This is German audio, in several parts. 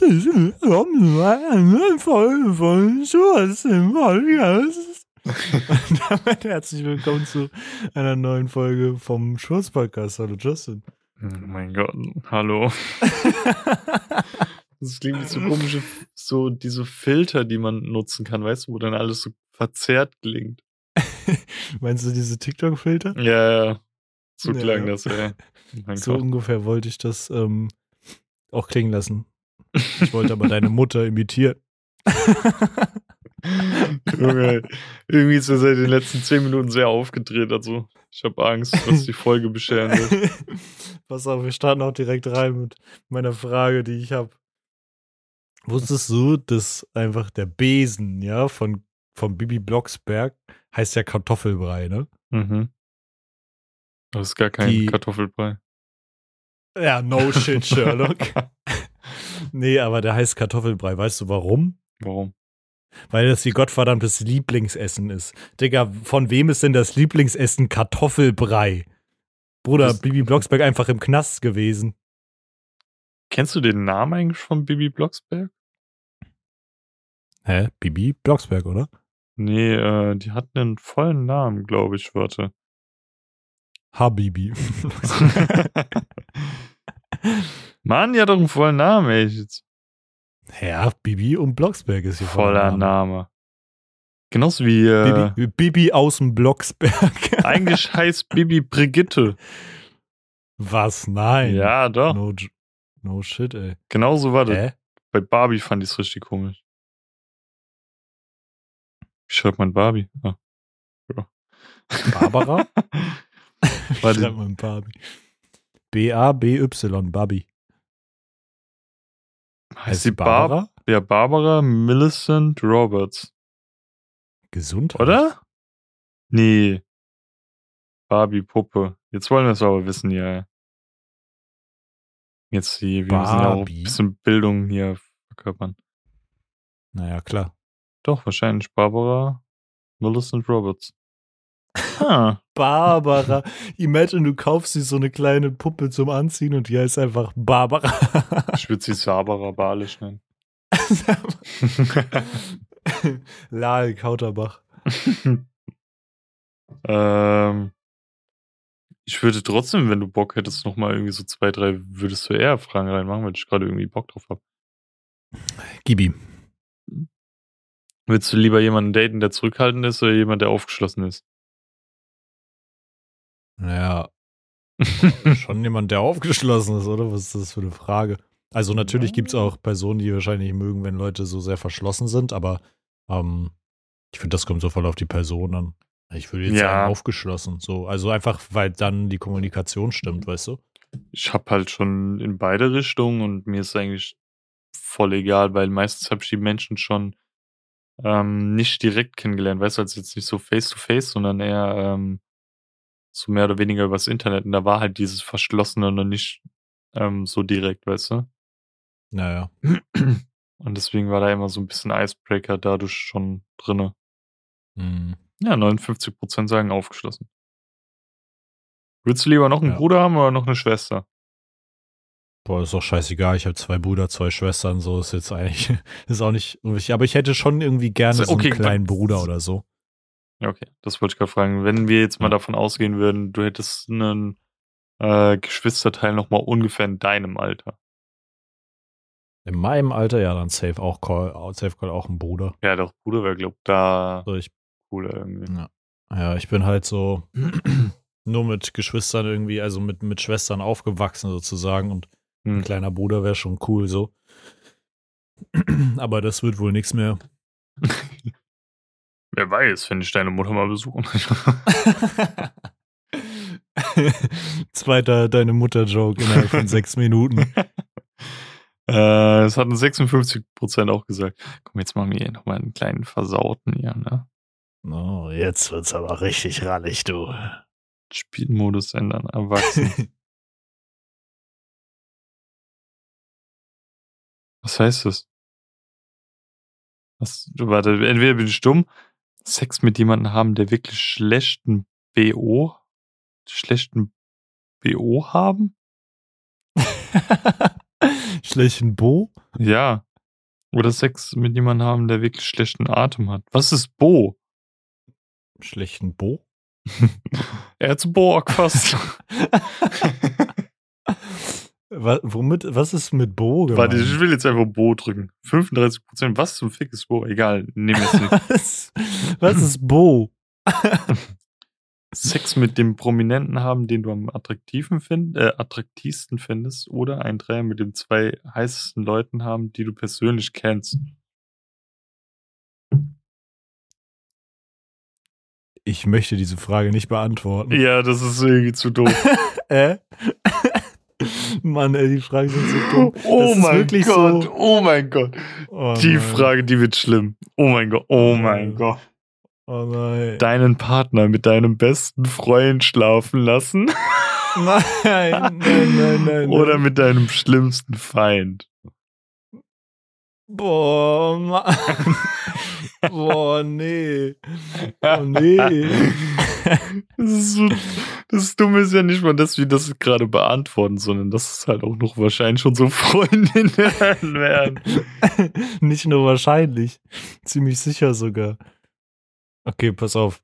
herzlich willkommen zu einer neuen Folge von Schurz im Podcast. Und damit herzlich willkommen zu einer neuen Folge vom Schurz Podcast. Hallo Justin. Oh mein Gott, hallo. Das klingt wie so komische, so diese Filter, die man nutzen kann, weißt du, wo dann alles so verzerrt klingt. Meinst du diese TikTok-Filter? Ja, ja. So Ja. klang das, ey. Oh mein So Gott. ungefähr wollte ich das ähm, auch klingen lassen. Ich wollte aber deine Mutter imitieren. Junge, irgendwie ist er seit den letzten zehn Minuten sehr aufgedreht. Also, ich habe Angst, dass die Folge bescheren wird. Pass auf, wir starten auch direkt rein mit meiner Frage, die ich habe. Wusstest du, dass einfach der Besen, ja, von, von Bibi Blocksberg heißt ja Kartoffelbrei, ne? Mhm. Das ist gar kein Die- Kartoffelbrei. Ja, no shit, Sherlock. nee, aber der heißt Kartoffelbrei. Weißt du warum? Warum? Weil das ihr gottverdammtes Lieblingsessen ist. Digga, von wem ist denn das Lieblingsessen Kartoffelbrei? Bruder, Das- Bibi Blocksberg einfach im Knast gewesen. Kennst du den Namen eigentlich von Bibi Blocksberg? Hä? Bibi Blocksberg, oder? Nee, äh, die hat einen vollen Namen, glaube ich, warte. Habibi. Mann, die hat doch einen vollen Namen, ey. Ja, Bibi und Blocksberg ist hier voller Name. Name. Genauso wie, äh, Bibi, Bibi aus dem Blocksberg. eigentlich heißt Bibi Brigitte. Was? Nein. Ja, doch. No, no shit, ey. Genauso war das. Bei Barbie fand ich es richtig komisch. Wie schreibt man Barbie? Ah. Barbara? War die- Schreibt man Barbie. B-A-B-Y, Barbie. heißt sie Barbara? Ja, Barbara Millicent Roberts. Gesundheit. Oder? Nee. Barbie Puppe. Jetzt wollen wir es aber wissen, ja. Jetzt hier, wir müssen ja auch ein Barbie? bisschen Bildung hier verkörpern. Naja, klar. Doch, wahrscheinlich Barbara Millicent Roberts. Ah, Barbara. Imagine, du kaufst dir so eine kleine Puppe zum Anziehen und die heißt einfach Barbara. ich würde sie Barbara Balisch nennen. Lal Kauterbach. ähm, ich würde trotzdem, wenn du Bock hättest, noch mal irgendwie so zwei, drei, würdest du eher Fragen reinmachen, weil ich gerade irgendwie Bock drauf habe. Gibi. Würdest du lieber jemanden daten, der zurückhaltend ist oder jemand, der aufgeschlossen ist? Naja, schon jemand, der aufgeschlossen ist, oder? Was ist das für eine Frage? Also natürlich gibt es auch Personen, die wahrscheinlich mögen, wenn Leute so sehr verschlossen sind, aber ähm, ich finde, das kommt so voll auf die Person an. Ich würde jetzt Ja. sagen, aufgeschlossen. So, also einfach, weil dann die Kommunikation stimmt, weißt du? ich habe halt schon in beide Richtungen und mir ist eigentlich voll egal, weil meistens habe ich die Menschen schon ähm, nicht direkt kennengelernt, weißt du, als jetzt nicht so face to face, sondern eher ähm, so mehr oder weniger übers Internet. Und da war halt dieses Verschlossene noch nicht ähm, so direkt, weißt du? Naja. Und deswegen war da immer so ein bisschen Icebreaker dadurch schon drinne. Hm. Ja, 59% sagen aufgeschlossen. Würdest du lieber noch einen Ja. Bruder haben oder noch eine Schwester? Boah, ist doch scheißegal. Ich habe zwei Brüder, zwei Schwestern, so ist jetzt eigentlich, ist auch nicht. Aber ich hätte schon irgendwie gerne So, so okay, einen kleinen Bruder oder so. Okay, das wollte ich gerade fragen. Wenn wir jetzt mal davon ausgehen würden, du hättest einen äh, Geschwisterteil noch mal ungefähr in deinem Alter. In meinem Alter, ja, dann safe auch Call, safe Call auch ein Bruder. Ja, doch, Bruder wäre, glaub da So, ich, cooler irgendwie. ja. ja, ich bin halt so nur mit Geschwistern irgendwie, also mit, mit Schwestern aufgewachsen sozusagen und ein Hm. kleiner Bruder wäre schon cool so. Aber das wird wohl nichts mehr. Wer weiß, wenn ich deine Mutter mal besuchen. Zweiter deine Mutter-Joke innerhalb von sechs Minuten. äh, es hatten 56% auch gesagt. Komm, jetzt machen wir hier nochmal einen kleinen Versauten hier, ne? Oh, jetzt wird's aber richtig rallig, du. Spielmodus ändern, erwachsen. Was heißt das? Was, warte, entweder bin ich dumm, Sex mit jemandem haben, der wirklich schlechten BO, schlechten BO haben? Schlechten Bo? Ja. Oder Sex mit jemandem haben, der wirklich schlechten Atem hat. Was ist Bo? Schlechten Bo? Erzborg fast. was, womit, was ist mit Bo gemeint? Warte, ich will jetzt einfach Bo drücken. 35%. Was zum Fick ist Bo? Egal, nehmen wir es nicht. was, was ist Bo? Sex mit dem Prominenten haben, den du am attraktiven find, äh, attraktivsten findest, oder ein Dreier mit den zwei heißesten Leuten haben, die du persönlich kennst. Ich möchte diese Frage nicht beantworten. Ja, das ist irgendwie zu doof. äh? Mann, ey, die Fragen sind so dumm. Oh Das mein Gott, so- oh mein Gott. Oh Die nein. Frage, die wird schlimm. Oh mein Gott, oh mein Äh. Gott. Oh nein. Deinen Partner mit deinem besten Freund schlafen lassen Nein, nein, nein, nein, nein. oder mit deinem schlimmsten Feind? Boah, Mann. Boah, nee. Oh nee. Das ist so, das Dumme ist ja nicht mal, dass wir das gerade beantworten, sondern dass es halt auch noch wahrscheinlich schon so Freundinnen werden. Nicht nur wahrscheinlich. Ziemlich sicher sogar. Okay, pass auf.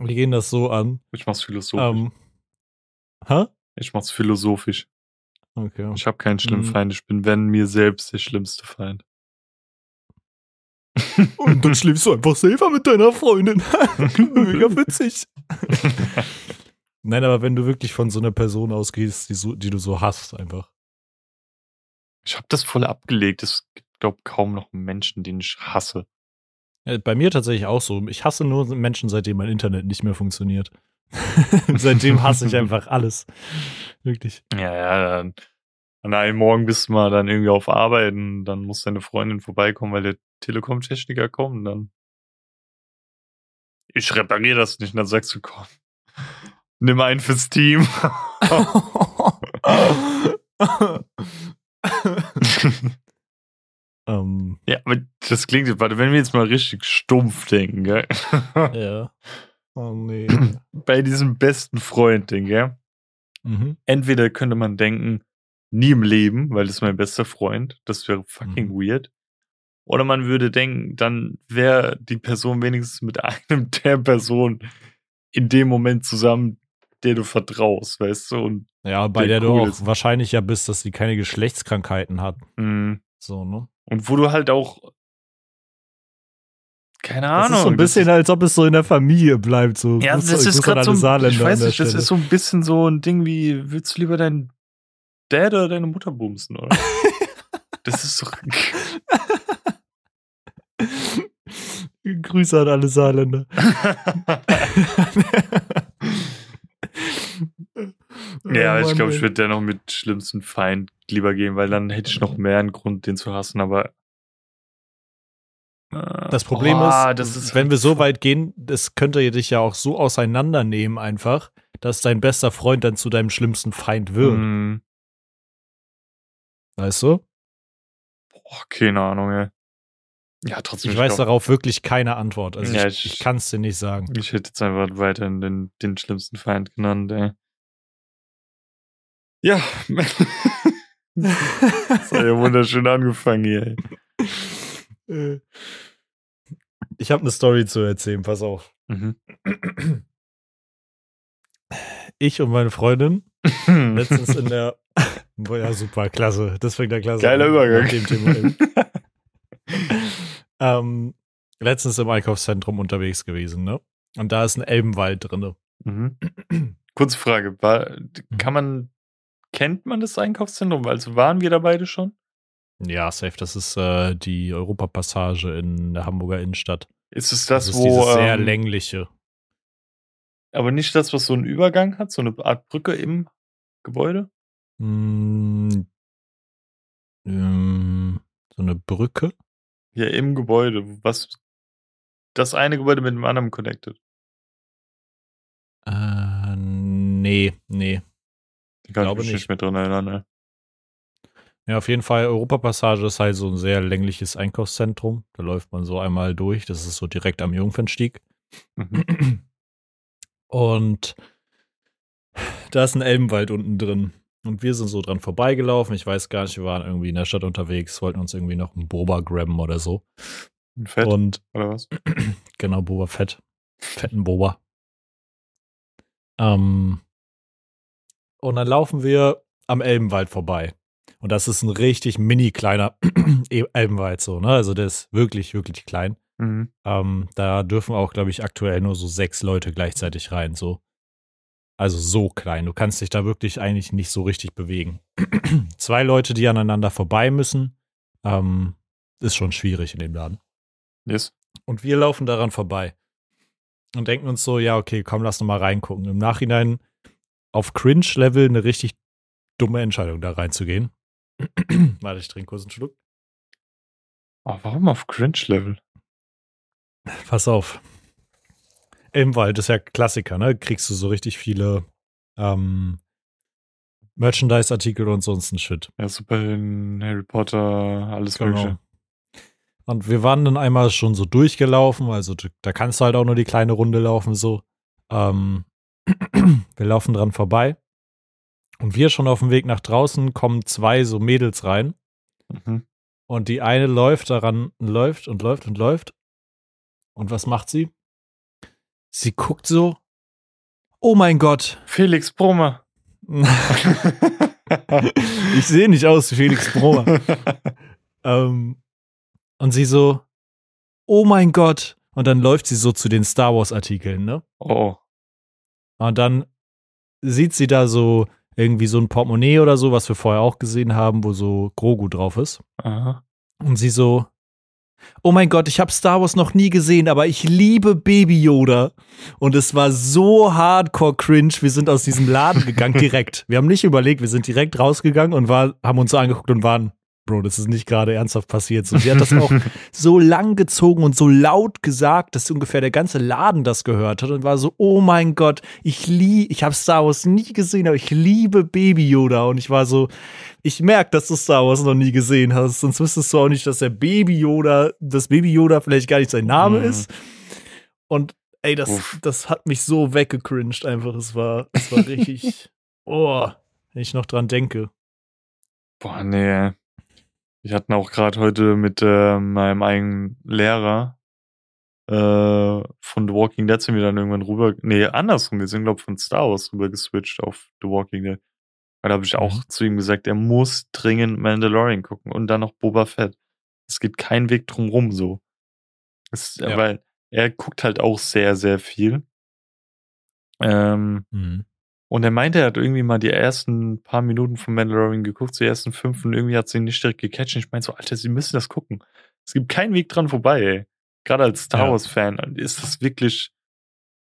Wir gehen das so an. Ich mach's philosophisch. Ähm. Hä? Ich mach's philosophisch. Okay. Ich habe keinen schlimmen Mhm. Feind. Ich bin, wenn mir selbst der schlimmste Feind. Und dann schläfst du einfach selber mit deiner Freundin. Mega witzig. Nein, aber wenn du wirklich von so einer Person ausgehst, die, so, die du so hast, einfach. Ich habe das voll abgelegt. Es gibt, glaube kaum noch Menschen, den ich hasse. Ja, Bei mir tatsächlich auch so. Ich hasse nur Menschen, seitdem mein Internet nicht mehr funktioniert. seitdem hasse ich einfach alles. Wirklich. Ja, ja, dann an einem Morgen bist du mal dann irgendwie auf Arbeit und dann muss deine Freundin vorbeikommen, weil der Telekom-Techniker kommt und dann ich repariere das nicht. Und dann sagst du, komm, nimm einen fürs Team. ähm, ja, aber das klingt, warte, wenn wir jetzt mal richtig stumpf denken, gell? ja. Oh nee. Bei diesem besten Freund, gell? mhm. Entweder könnte man denken, nie im Leben, weil das ist mein bester Freund. Das wäre fucking Mhm. weird. Oder man würde denken, dann wäre die Person wenigstens mit einem der Person in dem Moment zusammen, der du vertraust, weißt du? Und Ja, bei Der der, du cool auch ist. wahrscheinlich ja bist, dass sie keine Geschlechtskrankheiten hat. mh, So, ne? Und wo du halt auch. Keine Das Ahnung. ist so ein bisschen, als ob es so in der Familie bleibt. So. Ja, das ist gerade so. ein- Ich weiß nicht, das ist so ein bisschen so ein Ding wie: Willst du lieber deinen Dad oder deine Mutter bumsen, oder? das ist doch. Grüße an alle Saarländer. Ja, Oh ich Mann, glaube, ich würde dennoch mit schlimmsten Feind lieber gehen, weil dann hätte ich noch mehr einen Grund, den zu hassen, aber. Äh, Das Problem boah, ist, das ist wenn halt wir so weit gehen, das könnte dich ja auch so auseinandernehmen einfach, dass dein bester Freund dann zu deinem schlimmsten Feind wird. Mm, Weißt du? boah, keine Ahnung, ey. Ja, trotzdem. Ich weiß glaub, darauf wirklich keine Antwort. Also Ja, ich, ich- ich kann es dir nicht sagen. Ich hätte jetzt einfach weiterhin den, den schlimmsten Feind genannt, ey. Ja. das hat ja wunderschön angefangen hier, ey. Ich habe eine Story zu erzählen, pass auf. Mhm. Ich und meine Freundin letztens in der. Ja, super, klasse. Das fängt ja klasse Geiler an, Übergang. Dem Thema ähm, letztens im Einkaufszentrum unterwegs gewesen, ne? Und da ist ein Elbenwald drinne. Mhm. Kurze Frage, war, kann man, kennt man das Einkaufszentrum? Also waren wir da beide schon? Ja, safe. Das ist äh, die Europapassage in der Hamburger Innenstadt. Ist es das, Das, ist wo, dieses sehr ähm, längliche. aber nicht das, was so einen Übergang hat, so eine Art Brücke im Gebäude? Mm, ähm, so eine Brücke? Ja, im Gebäude, was das eine Gebäude mit dem anderen connected. Äh, nee, nee. Ich kann Glaube nicht. nicht mehr dran erinnern, ne? Ja, auf jeden Fall, Europapassage ist halt so ein sehr längliches Einkaufszentrum. Da läuft man so einmal durch. Das ist so direkt am Jungfernstieg. Mhm. Und da ist ein Elbenwald unten drin. Und wir sind so dran vorbeigelaufen. Ich weiß gar nicht, wir waren irgendwie in der Stadt unterwegs, wollten uns irgendwie noch einen Boba grabben oder so. Ein Fett, Und oder was? genau, Boba Fett. Fetten Boba. Ähm, und dann laufen wir am Elbenwald vorbei. Und das ist ein richtig mini kleiner Elbenwald so, ne? Also der ist wirklich, wirklich klein. Mhm. Ähm, da dürfen auch, glaube ich, aktuell nur so sechs Leute gleichzeitig rein, so. Also so klein. Du kannst dich da wirklich eigentlich nicht so richtig bewegen. Zwei Leute, die aneinander vorbei müssen, ähm, ist schon schwierig in dem Laden. Yes. Und wir laufen daran vorbei und denken uns so, ja, okay, komm, lass noch mal reingucken. Im Nachhinein auf Cringe-Level eine richtig dumme Entscheidung, da reinzugehen. Warte, ich trinke kurz einen Schluck. Oh, warum auf Cringe-Level? Pass auf. Im Wald ist ja Klassiker, ne? Kriegst du so richtig viele ähm, Merchandise-Artikel und sonst ein Shit. Ja, super in Harry Potter, alles Genau. Mögliche. Und wir waren dann einmal schon so durchgelaufen, also da kannst du halt auch nur die kleine Runde laufen, so. Ähm, wir laufen dran vorbei. Und wir schon auf dem Weg nach draußen kommen zwei so Mädels rein. Mhm. Und die eine läuft daran, läuft und läuft und läuft. Und was macht sie? Sie guckt so. Oh mein Gott. Felix Brummer. ich sehe nicht aus wie Felix Brummer. ähm, und sie so, oh mein Gott. Und dann läuft sie so zu den Star Wars Artikeln, ne? oh. Und dann sieht sie da so irgendwie so ein Portemonnaie oder so, was wir vorher auch gesehen haben, wo so Grogu drauf ist. Aha. Und sie so, oh mein Gott, ich habe Star Wars noch nie gesehen, aber ich liebe Baby Yoda. Und es war so hardcore cringe. Wir sind aus diesem Laden gegangen direkt. Wir haben nicht überlegt, wir sind direkt rausgegangen und war, haben uns angeguckt und waren, Bro, das ist nicht gerade ernsthaft passiert. So, sie hat das auch so lang gezogen und so laut gesagt, dass ungefähr der ganze Laden das gehört hat und war so, oh mein Gott, ich liebe, ich habe Star Wars nie gesehen, aber ich liebe Baby Yoda und ich war so, ich merke, dass du Star Wars noch nie gesehen hast, sonst wüsstest du auch nicht, dass der Baby Yoda, das Baby Yoda vielleicht gar nicht sein Name Mhm. ist und ey, das, Uff. das hat mich so weggecringed einfach, es war, es war richtig, oh, wenn ich noch dran denke. Boah, nee. Wir hatten auch gerade heute mit äh, meinem eigenen Lehrer äh, von The Walking Dead sind wir dann irgendwann rüber. Nee, andersrum. Wir sind, glaube ich, von Star Wars rüber geswitcht auf The Walking Dead. Weil da habe ich auch Mhm. zu ihm gesagt, er muss dringend Mandalorian gucken und dann noch Boba Fett. Es geht kein Weg drum rum so. Es, Ja. Weil er guckt halt auch sehr, sehr viel. Ähm, Mhm. Und er meinte, er hat irgendwie mal die ersten paar Minuten von Mandalorian geguckt, die ersten fünf, und irgendwie hat sie ihn nicht direkt gecatcht. Und ich meinte so, Alter, sie müssen das gucken. Es gibt keinen Weg dran vorbei, ey. Gerade als Star Ja. Wars-Fan ist das wirklich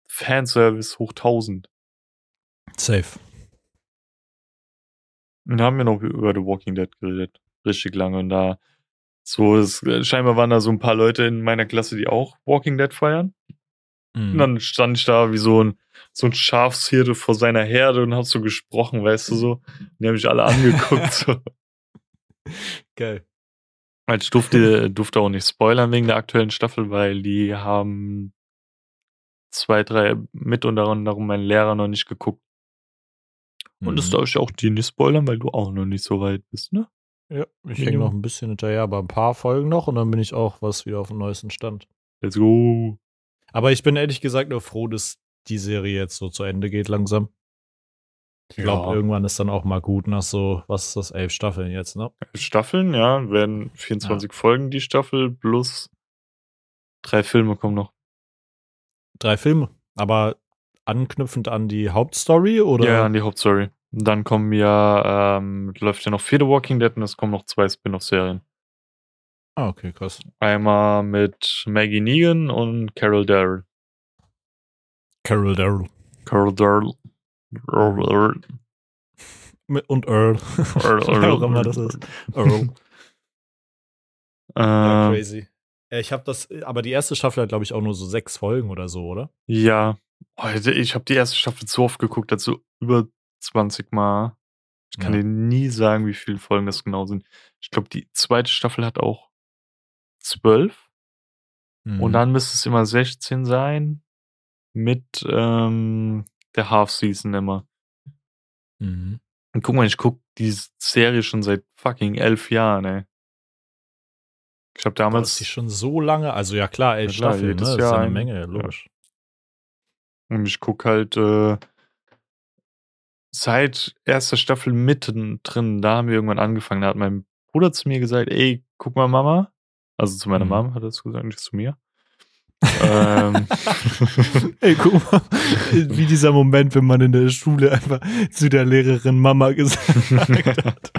Fanservice hoch 1000. Safe. Und da haben wir noch über The Walking Dead geredet. Richtig lange. Und da, so, es, scheinbar waren da so ein paar Leute in meiner Klasse, die auch Walking Dead feiern. Mhm. Und dann stand ich da wie so ein, so ein Schafshirte vor seiner Herde und hab so gesprochen, weißt du so. Und die haben mich alle angeguckt, so. Geil. Halt, Ich durfte, durfte auch nicht spoilern wegen der aktuellen Staffel, weil die haben zwei, drei mit unter anderem mein Lehrer noch nicht geguckt. Und das Mhm. darf ich auch dir nicht spoilern, weil du auch noch nicht so weit bist, ne? Ja, ich hänge noch ein bisschen hinterher, aber ein paar Folgen noch und dann bin ich auch was wieder auf dem neuesten Stand. Let's go. Aber ich bin ehrlich gesagt nur froh, dass die Serie jetzt so zu Ende geht langsam. Ich glaube, Ja. irgendwann ist dann auch mal gut nach so, was ist das, elf Staffeln jetzt, ne? Staffeln, ja, werden 24 Folgen die Staffel plus drei Filme kommen noch. Drei Filme. Aber anknüpfend an die Hauptstory oder? Ja, an die Hauptstory. Dann kommen ja, ähm, läuft ja noch Fear the Walking Dead und es kommen noch zwei Spin-off-Serien. Ah, okay, krass. Einmal mit Maggie Negan und Carol Darrell. Carol Darrell. Carol Darrell. Earl, Und Earl. Earl, Wer auch immer das ist. Earl. Ja, Ähm, crazy. Ich habe das, aber die erste Staffel hat, glaube ich, auch nur so sechs Folgen oder so, oder? ja. Heute, ich habe die erste Staffel so oft geguckt, dazu über 20 Mal. Ich kann Ja. dir nie sagen, wie viele Folgen das genau sind. Ich glaube, die zweite Staffel hat auch zwölf. Mhm. Und dann müsste es immer 16 sein. Mit ähm, der Half-Season immer. Mhm. Und guck mal, ich guck die Serie schon seit fucking elf Jahren, ey. Ich habe Damals damals ist schon so lange, also ja klar, elf Ja klar, Staffeln, ne? jedes Das ist Jahr ja eine eine, Menge, ja. logisch. und ich guck halt äh, seit erster Staffel mittendrin, da haben wir irgendwann angefangen. Da hat mein Bruder zu mir gesagt, ey, guck mal, Mama. Also zu meiner Mhm. Mom hat er es gesagt, nicht zu mir. ähm, Ey, guck mal, wie dieser Moment, wenn man in der Schule einfach zu der Lehrerin Mama gesagt hat.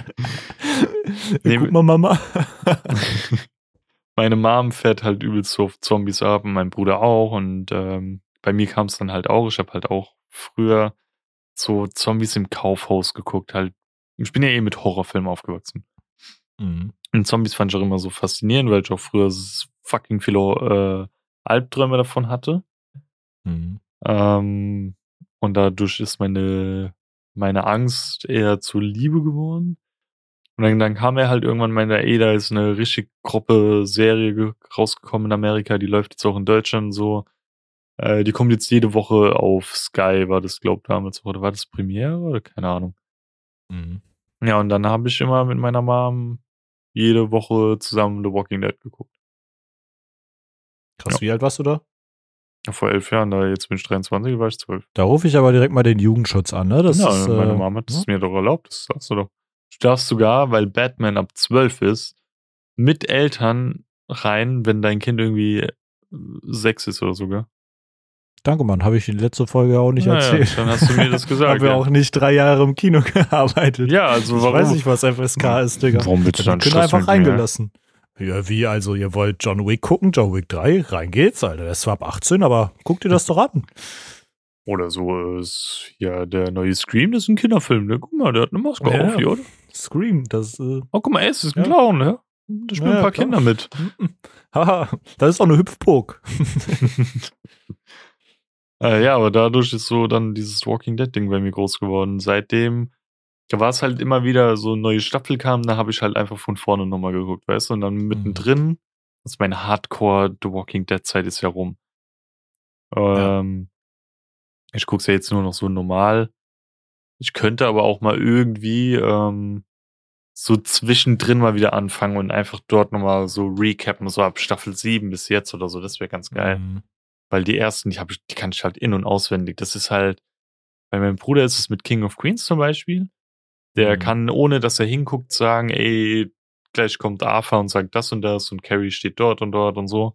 Nee, Ey, guck mal, Mama. meine Mom fährt halt übelst so auf Zombies ab und mein Bruder auch. Und ähm, bei mir kam es dann halt auch. Ich habe halt auch früher so Zombies im Kaufhaus geguckt. Halt. Ich bin ja eh mit Horrorfilmen aufgewachsen. Mhm. Und Zombies fand ich auch immer so faszinierend, weil ich auch früher fucking viele äh, Albträume davon hatte. Mhm. Ähm, und dadurch ist meine, meine Angst eher zur Liebe geworden. Und dann, dann kam er halt irgendwann meinte, ey, da ist eine richtig groppe Serie ge- rausgekommen in Amerika, die läuft jetzt auch in Deutschland und so. Äh, die kommt jetzt jede Woche auf Sky, war das, glaub damals, oder war das Premiere oder keine Ahnung. Mhm. Ja, und dann habe ich immer mit meiner Mom jede Woche zusammen The Walking Dead geguckt. Krass, Ja. wie alt warst du da? Vor elf Jahren, da jetzt bin ich 23, war ich zwölf. Da rufe ich aber direkt mal den Jugendschutz an, ne? Das ja, ist, meine äh, Mama hat es ja. mir doch erlaubt, das sagst du doch. Du darfst sogar, weil Batman ab 12 ist, mit Eltern rein, wenn dein Kind irgendwie äh, sechs ist oder sogar. Danke, Mann. Habe ich in der letzten Folge auch nicht Naja, erzählt. dann hast du mir das gesagt, Haben wir ja. auch nicht drei Jahre im Kino gearbeitet. Ja, also ich warum? weiß nicht, was FSK ist, Digga. Warum willst du dann Stress einfach mit mir? reingelassen. Ja, wie, also ihr wollt John Wick gucken, John Wick 3, rein geht's, Alter. Der ist zwar ab 18, aber guck dir das doch an. Oder so ist ja der neue Scream, das ist ein Kinderfilm, ne? Guck mal, der hat eine Maske Ja. auf hier, oder? Scream, das, äh, Oh, guck mal, es ist ein Ja. Clown, ne? Da spielen Ja, ein paar klar. Kinder mit. haha, das ist doch eine Hüpfburg. Äh, ja, aber dadurch ist so dann dieses Walking Dead Ding bei mir groß geworden. Seitdem, da war es halt immer wieder so eine neue Staffel kam, da habe ich halt einfach von vorne nochmal geguckt, weißt du? Und dann mittendrin, das ist meine Hardcore The Walking Dead Zeit ist ja rum. Ähm, Ich gucke es ja jetzt nur noch so normal. Ich könnte aber auch mal irgendwie ähm, so zwischendrin mal wieder anfangen und einfach dort nochmal so recappen, so ab Staffel 7 bis jetzt oder so. Das wäre ganz geil. Mhm. Weil die ersten, die, hab ich, die kann ich halt in- und auswendig. Das ist halt, bei meinem Bruder ist es mit King of Queens zum Beispiel. Der Mhm. kann, ohne dass er hinguckt, sagen, ey, gleich kommt Arthur und sagt das und das und Carrie steht dort und dort und so.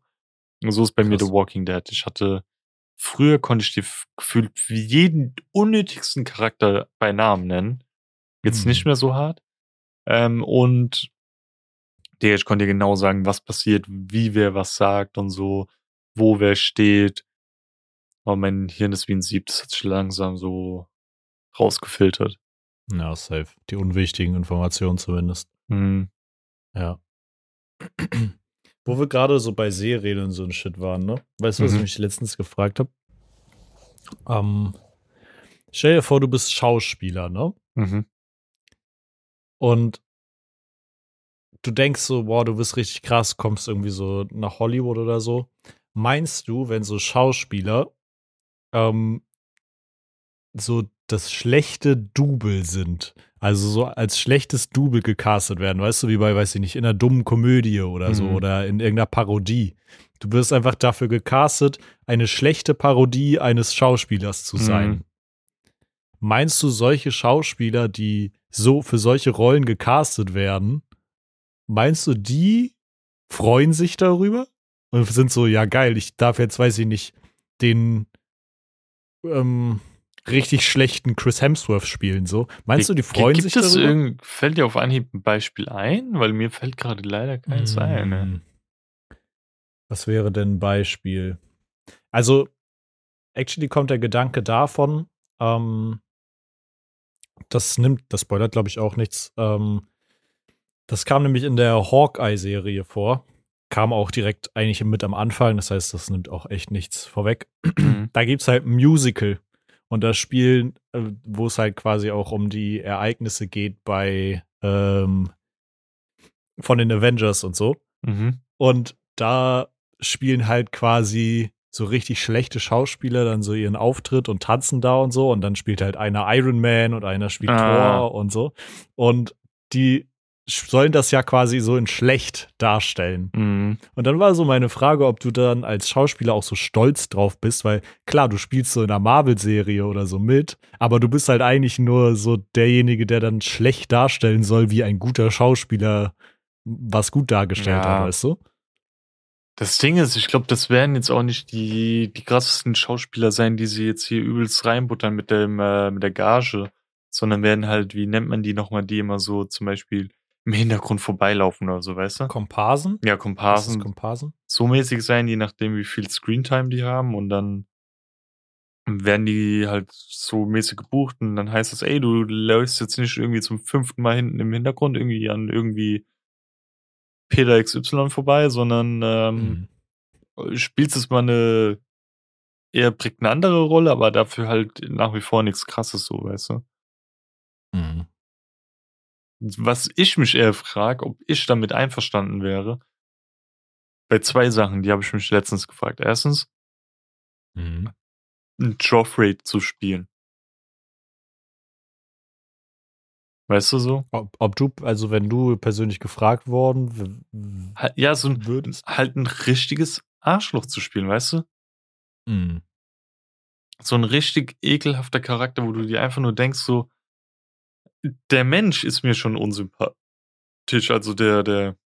Und so ist bei mir Krass. The Walking Dead. Ich hatte, früher konnte ich dir gefühlt wie jeden unnötigsten Charakter bei Namen nennen. Jetzt Mhm. nicht mehr so hart. Ähm, und der, ich konnte dir genau sagen, was passiert, wie wer was sagt und so, wo wer steht. Aber mein Hirn ist wie ein Sieb, das hat sich langsam so rausgefiltert. Ja, safe. Die unwichtigen Informationen zumindest. Hm. Ja. Wo wir gerade so bei Serien und so ein Shit waren, ne? Weißt du, was Mhm. ich mich letztens gefragt habe? Ähm, stell dir vor, du bist Schauspieler, ne? Mhm. Und du denkst so, boah, du bist richtig krass, kommst irgendwie so nach Hollywood oder so. Meinst du, wenn so Schauspieler ähm, so das schlechte Double sind, also so als schlechtes Double gecastet werden, weißt du, wie bei, weiß ich nicht, in einer dummen Komödie oder so Mhm. oder in irgendeiner Parodie. Du wirst einfach dafür gecastet, eine schlechte Parodie eines Schauspielers zu sein. Mhm. Meinst du, solche Schauspieler, die so für solche Rollen gecastet werden, meinst du, die freuen sich darüber und sind so, ja geil, ich darf jetzt, weiß ich nicht, den ähm, richtig schlechten Chris Hemsworth spielen, so. Meinst du, die freuen Gibt sich es darüber? fällt dir auf Anhieb ein Beispiel ein? Weil mir fällt gerade leider keins ein. Ne? Mm. Was wäre denn ein Beispiel? Also, actually kommt der Gedanke davon, ähm, das nimmt, das spoilert, glaube ich, auch nichts. Ähm, das kam nämlich in der Hawkeye-Serie vor. Kam auch direkt eigentlich mit am Anfang, das heißt, das nimmt auch echt nichts vorweg. Mhm. Da gibt es halt ein Musical. Und das Spiel, äh, wo es halt quasi auch um die Ereignisse geht bei ähm, von den Avengers und so. Mhm. Und da spielen halt quasi so richtig schlechte Schauspieler dann so ihren Auftritt und tanzen da und so und dann spielt halt einer Iron Man und einer spielt Ah. Thor und so und die sollen das ja quasi so in schlecht darstellen. Mhm. Und dann war so meine Frage, ob du dann als Schauspieler auch so stolz drauf bist, weil klar, du spielst so in einer Marvel-Serie oder so mit, aber du bist halt eigentlich nur so derjenige, der dann schlecht darstellen soll, wie ein guter Schauspieler was gut dargestellt Ja. hat, weißt du? Das Ding ist, ich glaube, das werden jetzt auch nicht die, die krassesten Schauspieler sein, die sie jetzt hier übelst reinbuttern mit dem, äh, mit der Gage, sondern werden halt, wie nennt man die nochmal, die immer so zum Beispiel im Hintergrund vorbeilaufen oder so, weißt du? Komparsen? Ja, Komparsen, Komparsen? so mäßig sein, je nachdem, wie viel Screentime die haben und dann werden die halt so mäßig gebucht und dann heißt es, ey, du läufst jetzt nicht irgendwie zum fünften Mal hinten im Hintergrund irgendwie an irgendwie Peter XY vorbei, sondern ähm, Mhm. spielst es mal eine eher prägnantere Rolle, aber dafür halt nach wie vor nichts krasses so, weißt du? Was ich mich eher frage, ob ich damit einverstanden wäre, bei zwei Sachen, die habe ich mich letztens gefragt. Erstens, Mhm. ein Joffrey zu spielen. Weißt du so? Ob, ob du, also wenn du persönlich gefragt worden Ja, so ein, würdest? halt ein richtiges Arschloch zu spielen, weißt du? Mhm. So ein richtig ekelhafter Charakter, wo du dir einfach nur denkst, so, der Mensch ist mir schon unsympathisch, also der, der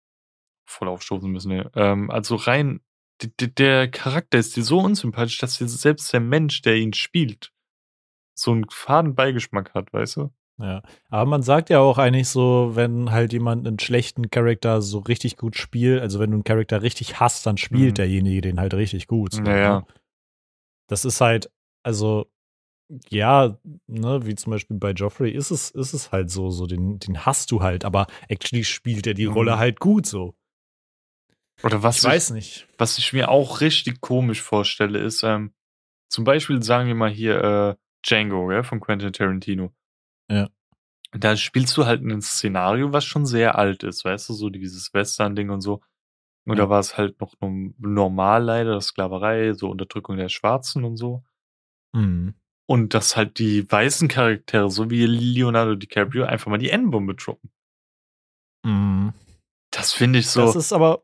voll aufstoßen müssen, ja. ähm, also rein, der Charakter ist dir so unsympathisch, dass dir selbst der Mensch, der ihn spielt, so einen faden Beigeschmack hat, weißt du? Ja, aber man sagt ja auch eigentlich so, wenn halt jemand einen schlechten Charakter so richtig gut spielt, also wenn du einen Charakter richtig hast, dann spielt Mhm. derjenige den halt richtig gut. so, Naja. ne? Das ist halt, also, ja, ne, wie zum Beispiel bei Joffrey ist es, ist es halt so, so den, den hast du halt, aber actually spielt er die Mhm. Rolle halt gut so. Oder was Ich weiß nicht. Was ich mir auch richtig komisch vorstelle, ist, ähm, zum Beispiel sagen wir mal hier äh, Django, gell, von Quentin Tarantino. Ja. Da spielst du halt ein Szenario, was schon sehr alt ist, weißt du, so dieses Western-Ding und so. Und Ja. da war es halt noch normal leider, Sklaverei, so Unterdrückung der Schwarzen und so. Mhm. Und dass halt die weißen Charaktere, so wie Leonardo DiCaprio, einfach mal die N-Bombe droppen. Mhm. Das finde ich so. Das ist aber,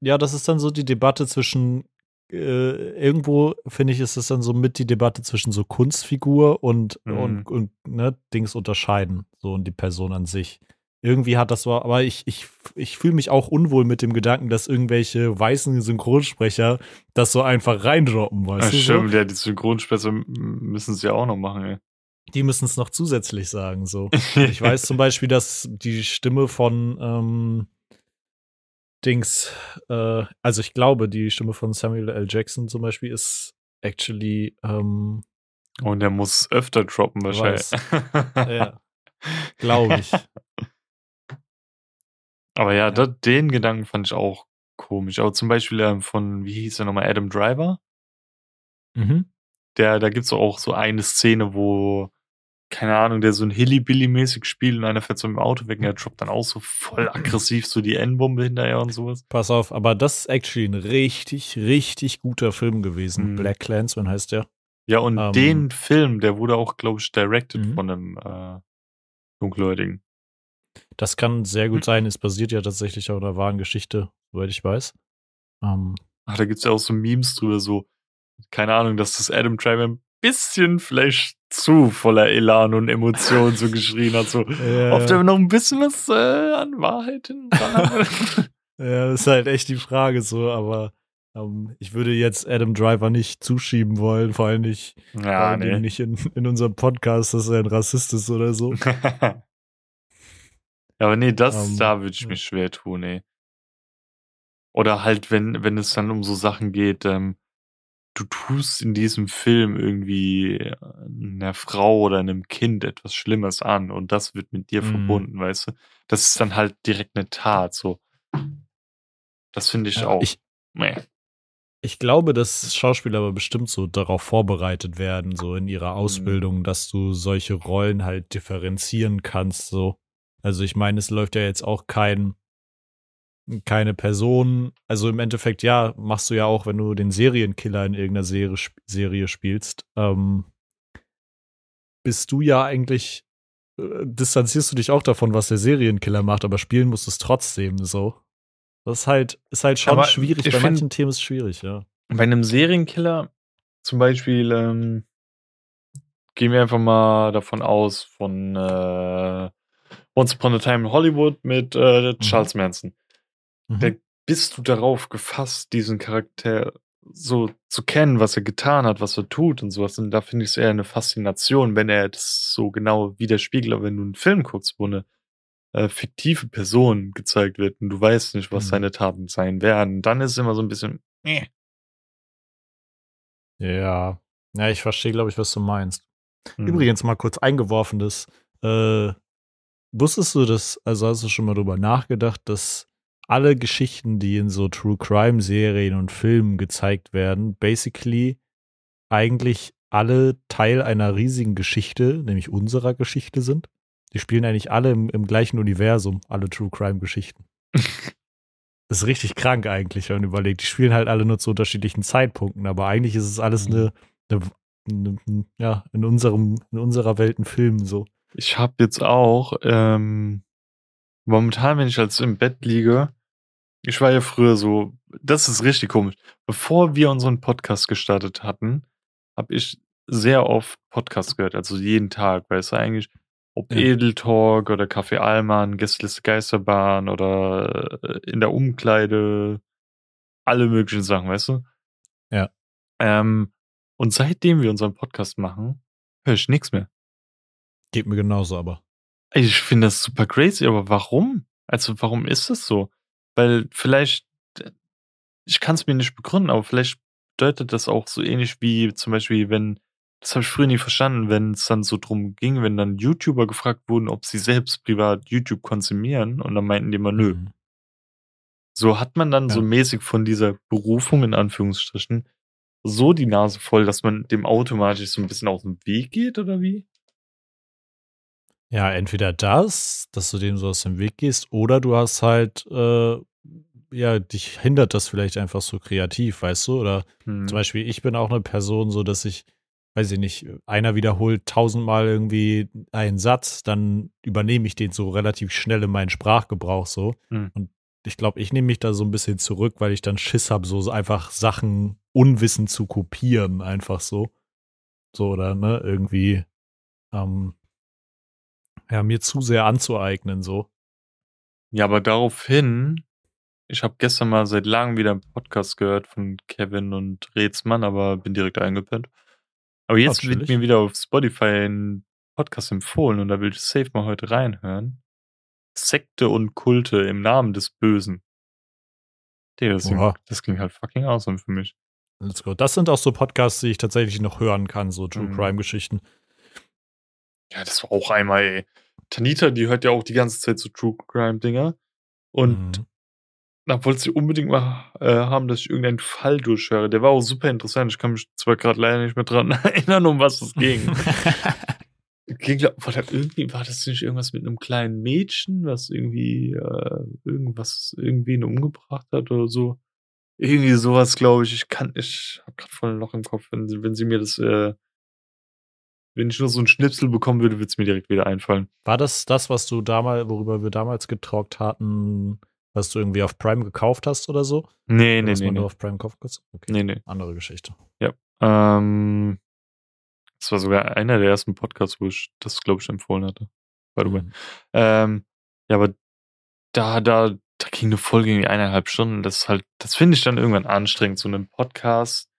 ja, das ist dann so die Debatte zwischen, äh, irgendwo finde ich, ist das dann so mit die Debatte zwischen so Kunstfigur und, Mhm. und, und ne, Dings unterscheiden, so und die Person an sich. Irgendwie hat das so, aber ich, ich, ich fühle mich auch unwohl mit dem Gedanken, dass irgendwelche weißen Synchronsprecher das so einfach reindroppen, Ja, weißt du? So? stimmt, ja, die Synchronsprecher müssen sie ja auch noch machen, ey. Die müssen es noch zusätzlich sagen, so. Ich weiß zum Beispiel, dass die Stimme von ähm, Dings, äh, also ich glaube, die Stimme von Samuel L. Jackson zum Beispiel ist actually, ähm, Und er muss öfter droppen wahrscheinlich. ja, glaube ich. Aber ja, da, den Gedanken fand ich auch komisch. Aber zum Beispiel ähm, von, wie hieß er nochmal, Adam Driver? Mhm. Der, da gibt's auch so eine Szene, wo, keine Ahnung, der so ein Hilly-Billy-mäßig spielt und einer fährt so im Auto weg und er droppt dann auch so voll aggressiv so die N-Bombe hinterher und sowas. Pass auf, aber das ist actually ein richtig, richtig guter Film gewesen. Mhm. Black Clansman heißt der. Ja, und Ähm. den Film, der wurde auch, glaube ich, directed Mhm. von einem äh, Dunkelhäutigen. Das kann sehr gut sein. Es basiert ja tatsächlich auf einer wahren Geschichte, soweit ich weiß. Ähm, Ach, da gibt's ja auch so Memes drüber, so, keine Ahnung, dass das Adam Driver ein bisschen vielleicht zu voller Elan und Emotionen so geschrien hat, so, Ja, ja. der noch ein bisschen was äh, an Wahrheit hat. Ja, das ist halt echt die Frage so, aber ähm, ich würde jetzt Adam Driver nicht zuschieben wollen, vor allem nicht, vor ja, Dingen nee. nicht in, in unserem Podcast, dass er ein Rassist ist oder so. ja, aber nee, das, Ähm, da würde ich mich schwer tun, ey. Oder halt, wenn, wenn es dann um so Sachen geht, ähm, du tust in diesem Film irgendwie äh, einer Frau oder einem Kind etwas Schlimmes an und das wird mit dir Mhm. verbunden, weißt du? Das ist dann halt direkt eine Tat, so. Das finde ich Ja, auch. ich, nee. ich glaube, dass Schauspieler aber bestimmt so darauf vorbereitet werden, so in ihrer Mhm. Ausbildung, dass du solche Rollen halt differenzieren kannst, so. Also ich meine, es läuft ja jetzt auch kein keine Person. Also im Endeffekt, ja, machst du ja auch, wenn du den Serienkiller in irgendeiner Serie, Serie spielst, ähm, bist du ja eigentlich, äh, distanzierst du dich auch davon, was der Serienkiller macht, aber spielen musst du es trotzdem so. Das ist halt, ist halt schon Aber schwierig. Bei find- manchen Themen ist es schwierig, ja. Bei einem Serienkiller, zum Beispiel, ähm, gehen wir einfach mal davon aus, von äh, Once Upon a Time in Hollywood mit äh, Charles Manson. Mhm. Da bist du darauf gefasst, diesen Charakter so zu kennen, was er getan hat, was er tut und sowas. Und da finde ich es eher eine Faszination, wenn er das so genau widerspiegelt. Aber wenn du einen Film guckst, wo eine äh, fiktive Person gezeigt wird und du weißt nicht, was Mhm. seine Taten sein werden, dann ist es immer so ein bisschen. Äh. Ja. Ja, ich verstehe, glaube ich, was du meinst. Hm. Übrigens mal kurz eingeworfenes. Äh, wusstest du das, also hast du schon mal drüber nachgedacht, dass alle Geschichten, die in so True Crime Serien und Filmen gezeigt werden, basically eigentlich alle Teil einer riesigen Geschichte, nämlich unserer Geschichte sind? Die spielen eigentlich alle im, im gleichen Universum, alle True Crime Geschichten. Das ist richtig krank eigentlich, wenn man überlegt. Die spielen halt alle nur zu unterschiedlichen Zeitpunkten, aber eigentlich ist es alles eine, eine, eine ja, in unserem, in unserer Welt ein Film so. Ich habe jetzt auch, ähm, momentan, wenn ich als im Bett liege, ich war ja früher so, das ist richtig komisch. Bevor wir unseren Podcast gestartet hatten, habe ich sehr oft Podcasts gehört, also jeden Tag, weißt du eigentlich, ob Ja. Edel Talk oder Café Allmann, Gästeliste Geisterbahn oder äh, in der Umkleide, alle möglichen Sachen, weißt du? Ja. Ähm, und seitdem wir unseren Podcast machen, höre ich nichts mehr. Geht mir genauso, aber. Ich finde das super crazy, aber warum? Also warum ist das so? Weil vielleicht, ich kann es mir nicht begründen, aber vielleicht bedeutet das auch so ähnlich wie zum Beispiel, wenn, das habe ich früher nie verstanden, wenn es dann so drum ging, wenn dann YouTuber gefragt wurden, ob sie selbst privat YouTube konsumieren und dann meinten die immer, nö. Mhm. So hat man dann Ja. so mäßig von dieser Berufung in Anführungsstrichen so die Nase voll, dass man dem automatisch so ein bisschen aus dem Weg geht oder wie? Ja, entweder das, dass du dem so aus dem Weg gehst, oder du hast halt, äh, ja, dich hindert das vielleicht einfach so kreativ, weißt du? Oder Hm. zum Beispiel, ich bin auch eine Person, so dass ich, weiß ich nicht, einer wiederholt tausendmal irgendwie einen Satz, dann übernehme ich den so relativ schnell in meinen Sprachgebrauch so. Hm. Und ich glaube, ich nehme mich da so ein bisschen zurück, weil ich dann Schiss habe, so einfach Sachen unwissend zu kopieren, einfach so. So, oder, ne, irgendwie, ähm, ja, mir zu sehr anzueignen, so. Ja, aber daraufhin, ich habe gestern mal seit langem wieder einen Podcast gehört von Kevin und Rätsmann, aber bin direkt eingepennt. Aber jetzt wird mir wieder auf Spotify ein Podcast empfohlen und da will ich safe mal heute reinhören. Sekte und Kulte im Namen des Bösen. Digga, das, klingt, das klingt halt fucking awesome für mich. Let's go. Das sind auch so Podcasts, die ich tatsächlich noch hören kann, so True Mhm. Ja, das war auch einmal, ey. Tanita, die hört ja auch die ganze Zeit so True Crime-Dinger. Und Mhm. Da wollte sie unbedingt mal äh, haben, dass ich irgendeinen Fall durchhöre. Der war auch super interessant. Ich kann mich zwar gerade leider nicht mehr dran erinnern, um was es ging. ging glaub, war, da irgendwie, war das nicht irgendwas mit einem kleinen Mädchen, was irgendwie äh, irgendwas irgendwen umgebracht hat oder so? Irgendwie sowas, glaube ich. Ich kann, ich habe gerade voll ein Loch im Kopf. Wenn, sie- wenn sie mir das, äh, wenn ich nur so einen Schnipsel bekommen würde, würde es mir direkt wieder einfallen. War das das, was du damals, worüber wir damals getalkt hatten, was du irgendwie auf Prime gekauft hast oder so? Nee, nee, was nee, man nur nee. auf Prime kaufen kann? Okay, Nee, nee. andere Geschichte. Ähm, das war sogar einer der ersten Podcasts, wo ich das, glaube ich, empfohlen hatte. By the way. Mhm. Ähm, ja, aber da, da, da ging eine Folge irgendwie eineinhalb Stunden. Das ist halt, das finde ich dann irgendwann anstrengend, so einem Podcast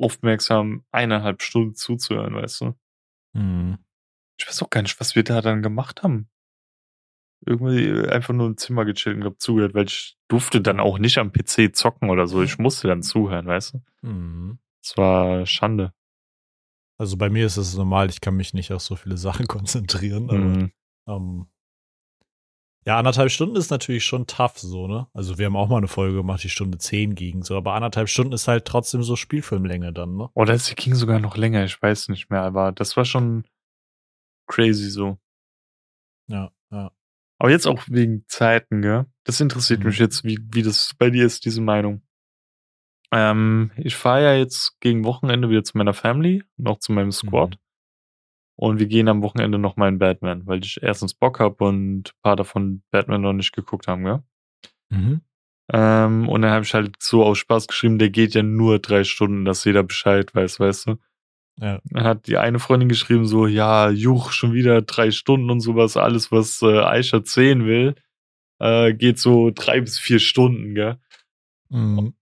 aufmerksam eineinhalb Stunden zuzuhören, weißt du? Mhm. Ich weiß auch gar nicht, was wir da dann gemacht haben. Irgendwie einfach nur im Zimmer gechillt und glaub, zugehört, weil ich durfte dann auch nicht am PC zocken oder so. Ich musste dann zuhören, weißt du? Mhm. Das war Schande. Also bei mir ist es normal, ich kann mich nicht auf so viele Sachen konzentrieren, aber Mhm. ähm, ja, anderthalb Stunden ist natürlich schon tough, so, ne? Also wir haben auch mal eine Folge gemacht, die Stunde 10 ging, so, aber anderthalb Stunden ist halt trotzdem so Spielfilmlänge dann, ne? Oder es ging sogar noch länger, ich weiß nicht mehr, aber das war schon crazy so. Ja, ja. Aber jetzt auch wegen Zeiten, gell? Das interessiert Mhm. mich jetzt, wie, wie das bei dir ist, diese Meinung. Ähm, ich fahre ja jetzt gegen Wochenende wieder zu meiner Family, noch zu meinem Squad. Mhm. Und wir gehen am Wochenende noch mal in Batman, weil ich erstens Bock hab und ein paar davon Batman noch nicht geguckt haben, gell? Mhm. Ähm, und dann habe ich halt so aus Spaß geschrieben, der geht ja nur drei Stunden, dass jeder Bescheid weiß, weißt du? Ja. Dann hat die eine Freundin geschrieben, so, ja, Juch, schon wieder drei Stunden und sowas, alles, was äh, Aisha sehen will, äh, geht so drei bis vier Stunden, gell? Mhm.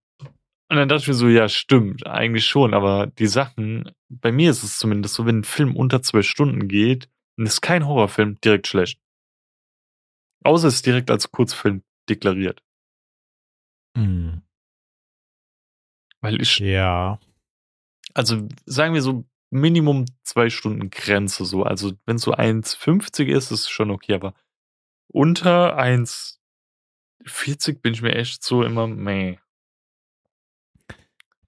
Und dann dachte ich mir so, ja, stimmt, eigentlich schon, aber die Sachen, bei mir ist es zumindest so, wenn ein Film unter zwei Stunden geht, und ist kein Horrorfilm, direkt schlecht. Außer es ist direkt als Kurzfilm deklariert. Mhm. Weil ich, Ja. also sagen wir so Minimum zwei Stunden Grenze so. Also wenn es so 1,50 ist, ist es schon okay, aber unter 1,40 bin ich mir echt so immer, meh.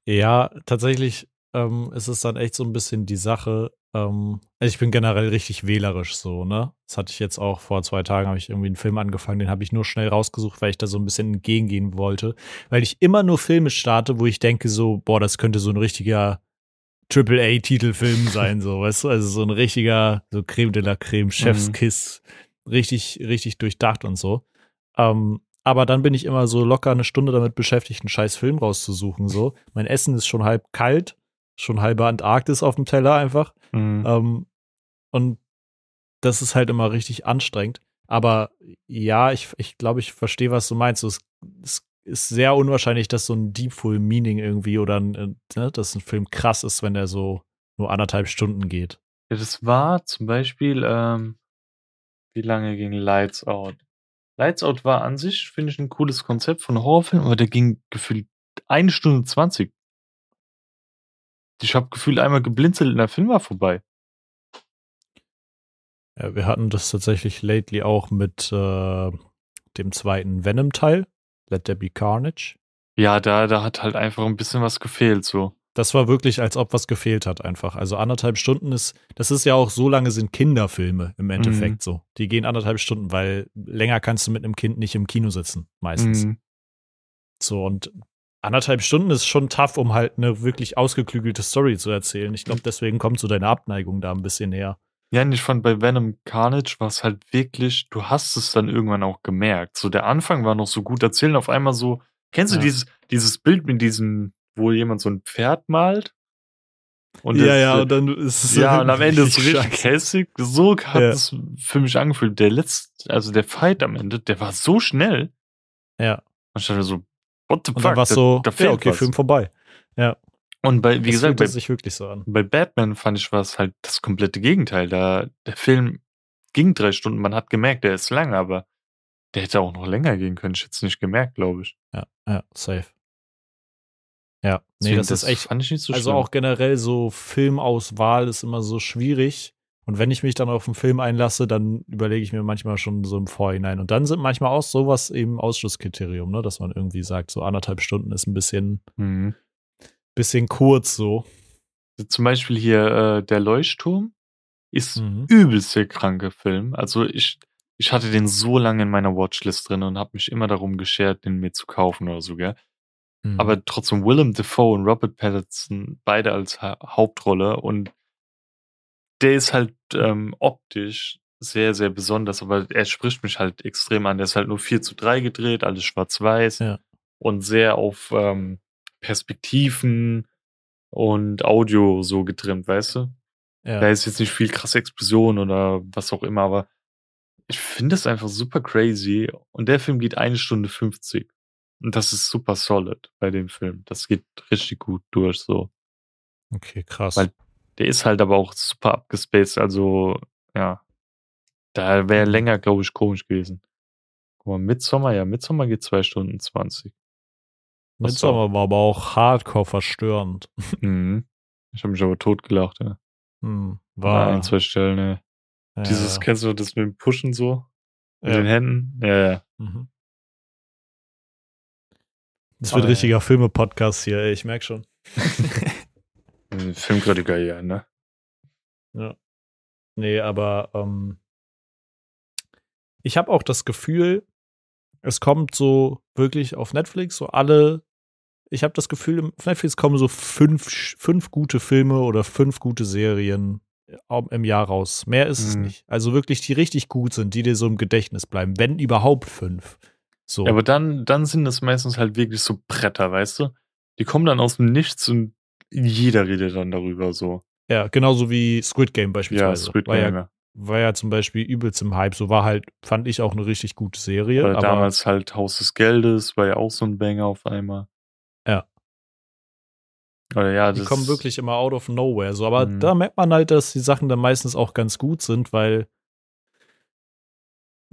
Ja, tatsächlich ähm, ist es dann echt so ein bisschen die Sache. Ähm, also ich bin generell richtig wählerisch so, ne? Das hatte ich jetzt auch vor zwei Tagen, habe ich irgendwie einen Film angefangen, den habe ich nur schnell rausgesucht, weil ich da so ein bisschen entgegengehen wollte. Weil ich immer nur Filme starte, wo ich denke so, boah, das könnte so ein richtiger Triple-A-Titelfilm sein, so, weißt du? Also so ein richtiger, so Creme de la Creme, Chefskiss, richtig, richtig durchdacht und so. Ähm, aber dann bin ich immer so locker eine Stunde damit beschäftigt, einen scheiß Film rauszusuchen. So. Mein Essen ist schon halb kalt, schon halbe Antarktis auf dem Teller einfach. Mhm. Ähm, und das ist halt immer richtig anstrengend. Aber ja, ich, ich glaube, ich verstehe, was du meinst. So, Es, es ist sehr unwahrscheinlich, dass so ein Deepful Meaning irgendwie oder äh, ne, dass ein Film krass ist, wenn der so nur anderthalb Stunden geht. Ja, das war zum Beispiel, ähm, wie lange ging Lights Out? Lights Out war an sich, finde ich, ein cooles Konzept von Horrorfilm, aber der ging gefühlt eine Stunde zwanzig. Ich habe gefühlt einmal geblinzelt und der Film war vorbei. Ja, wir hatten das tatsächlich lately auch mit äh, dem zweiten Venom-Teil, Let There Be Carnage. Ja, da, da hat halt einfach ein bisschen was gefehlt, so. Das war wirklich, als ob was gefehlt hat, einfach. Also anderthalb Stunden ist, das ist ja auch so lange sind Kinderfilme im Endeffekt Mhm. so. Die gehen anderthalb Stunden, weil länger kannst du mit einem Kind nicht im Kino sitzen, meistens. Mhm. So, und anderthalb Stunden ist schon tough, um halt eine wirklich ausgeklügelte Story zu erzählen. Ich glaube, deswegen kommt so deine Abneigung da ein bisschen näher. Ja, und ich fand bei Venom Carnage war es halt wirklich, du hast es dann irgendwann auch gemerkt. So der Anfang war noch so gut erzählen, auf einmal so, kennst du Ja. dieses, dieses Bild mit diesem, wo jemand so ein Pferd malt? Und ja, das, ja, und dann ist es ja, und am Ende ist es richtig hässlich. So hat Ja. es für mich angefühlt. Der letzte, also der Fight am Ende, der war so schnell. Ja, Und ich dachte so, what the und fuck? dann war es da, so, da ja, okay, was. Film vorbei. Ja, Und bei, wie das gesagt, bei sich wirklich so an. Bei Batman fand ich war es halt das komplette Gegenteil. Da der Film ging drei Stunden, man hat gemerkt, der ist lang, aber der hätte auch noch länger gehen können. Ich hätte es nicht gemerkt, glaube ich. Ja, ja, safe. Ja, nee, Deswegen, das, ist echt, fand ich nicht so also schlimm. auch generell so Filmauswahl ist immer so schwierig. Und wenn ich mich dann auf einen Film einlasse, dann überlege ich mir manchmal schon so im Vorhinein. Und dann sind manchmal auch sowas eben Ausschlusskriterium, ne, dass man irgendwie sagt, so anderthalb Stunden ist ein bisschen, Mhm. bisschen kurz so. Zum Beispiel hier äh, der Leuchtturm ist Mhm. übelst der kranke Film. Also ich, ich hatte den so lange in meiner Watchlist drin und habe mich immer darum geschert, den mir zu kaufen oder so, gell? Mhm. Aber trotzdem Willem Dafoe und Robert Pattinson beide als ha Hauptrolle und der ist halt ähm, optisch sehr, sehr besonders, aber er spricht mich halt extrem an. Der ist halt nur 4 zu 3 gedreht, alles schwarz-weiß Ja. und sehr auf ähm, Perspektiven und Audio so getrimmt, weißt du? Da ja. ist jetzt nicht viel krasse Explosion oder was auch immer, aber ich finde es einfach super crazy. Und der Film geht eine Stunde 50. Und das ist super solid bei dem Film. Das geht richtig gut durch, so. Okay, krass. Weil der ist halt aber auch super abgespaced. Also, ja. Da wäre Mhm. länger, glaube ich, komisch gewesen. Guck mal, Midsommar, ja, Midsommar geht zwei Stunden 20. was Midsommar war aber auch hardcore verstörend. Mhm. Ich habe mich aber totgelacht, ja. Hm, War war. ein, zwei Stellen, ja. ja, Dieses, kennst du das mit dem Pushen so? Mit Ja. den Händen? Ja, ja. Mhm. Das wird ja. richtiger Filme-Podcast hier, ey, ich merke schon. Filmkritiker hier, ne? Ja. Nee, aber ähm, ich habe auch das Gefühl, es kommt so wirklich auf Netflix, so alle, ich habe das Gefühl, auf Netflix kommen so fünf, fünf gute Filme oder fünf gute Serien im Jahr raus. Mehr ist es Mhm. nicht. Also wirklich, die richtig gut sind, die dir so im Gedächtnis bleiben. Wenn überhaupt fünf. So. Ja, aber dann, dann sind das meistens halt wirklich so Bretter, weißt du? Die kommen dann aus dem Nichts und jeder redet dann darüber so. ja, genauso wie Squid Game Ja, beispielsweise. Squid war, Game, ja, ja. war ja zum Beispiel übelst im Hype. So war halt, fand ich auch eine richtig gute Serie. Aber damals halt Haus des Geldes, war ja auch so ein Banger auf einmal. Ja. Oder ja, die kommen wirklich immer out of nowhere. So, aber Mhm. da merkt man halt, dass die Sachen dann meistens auch ganz gut sind, weil,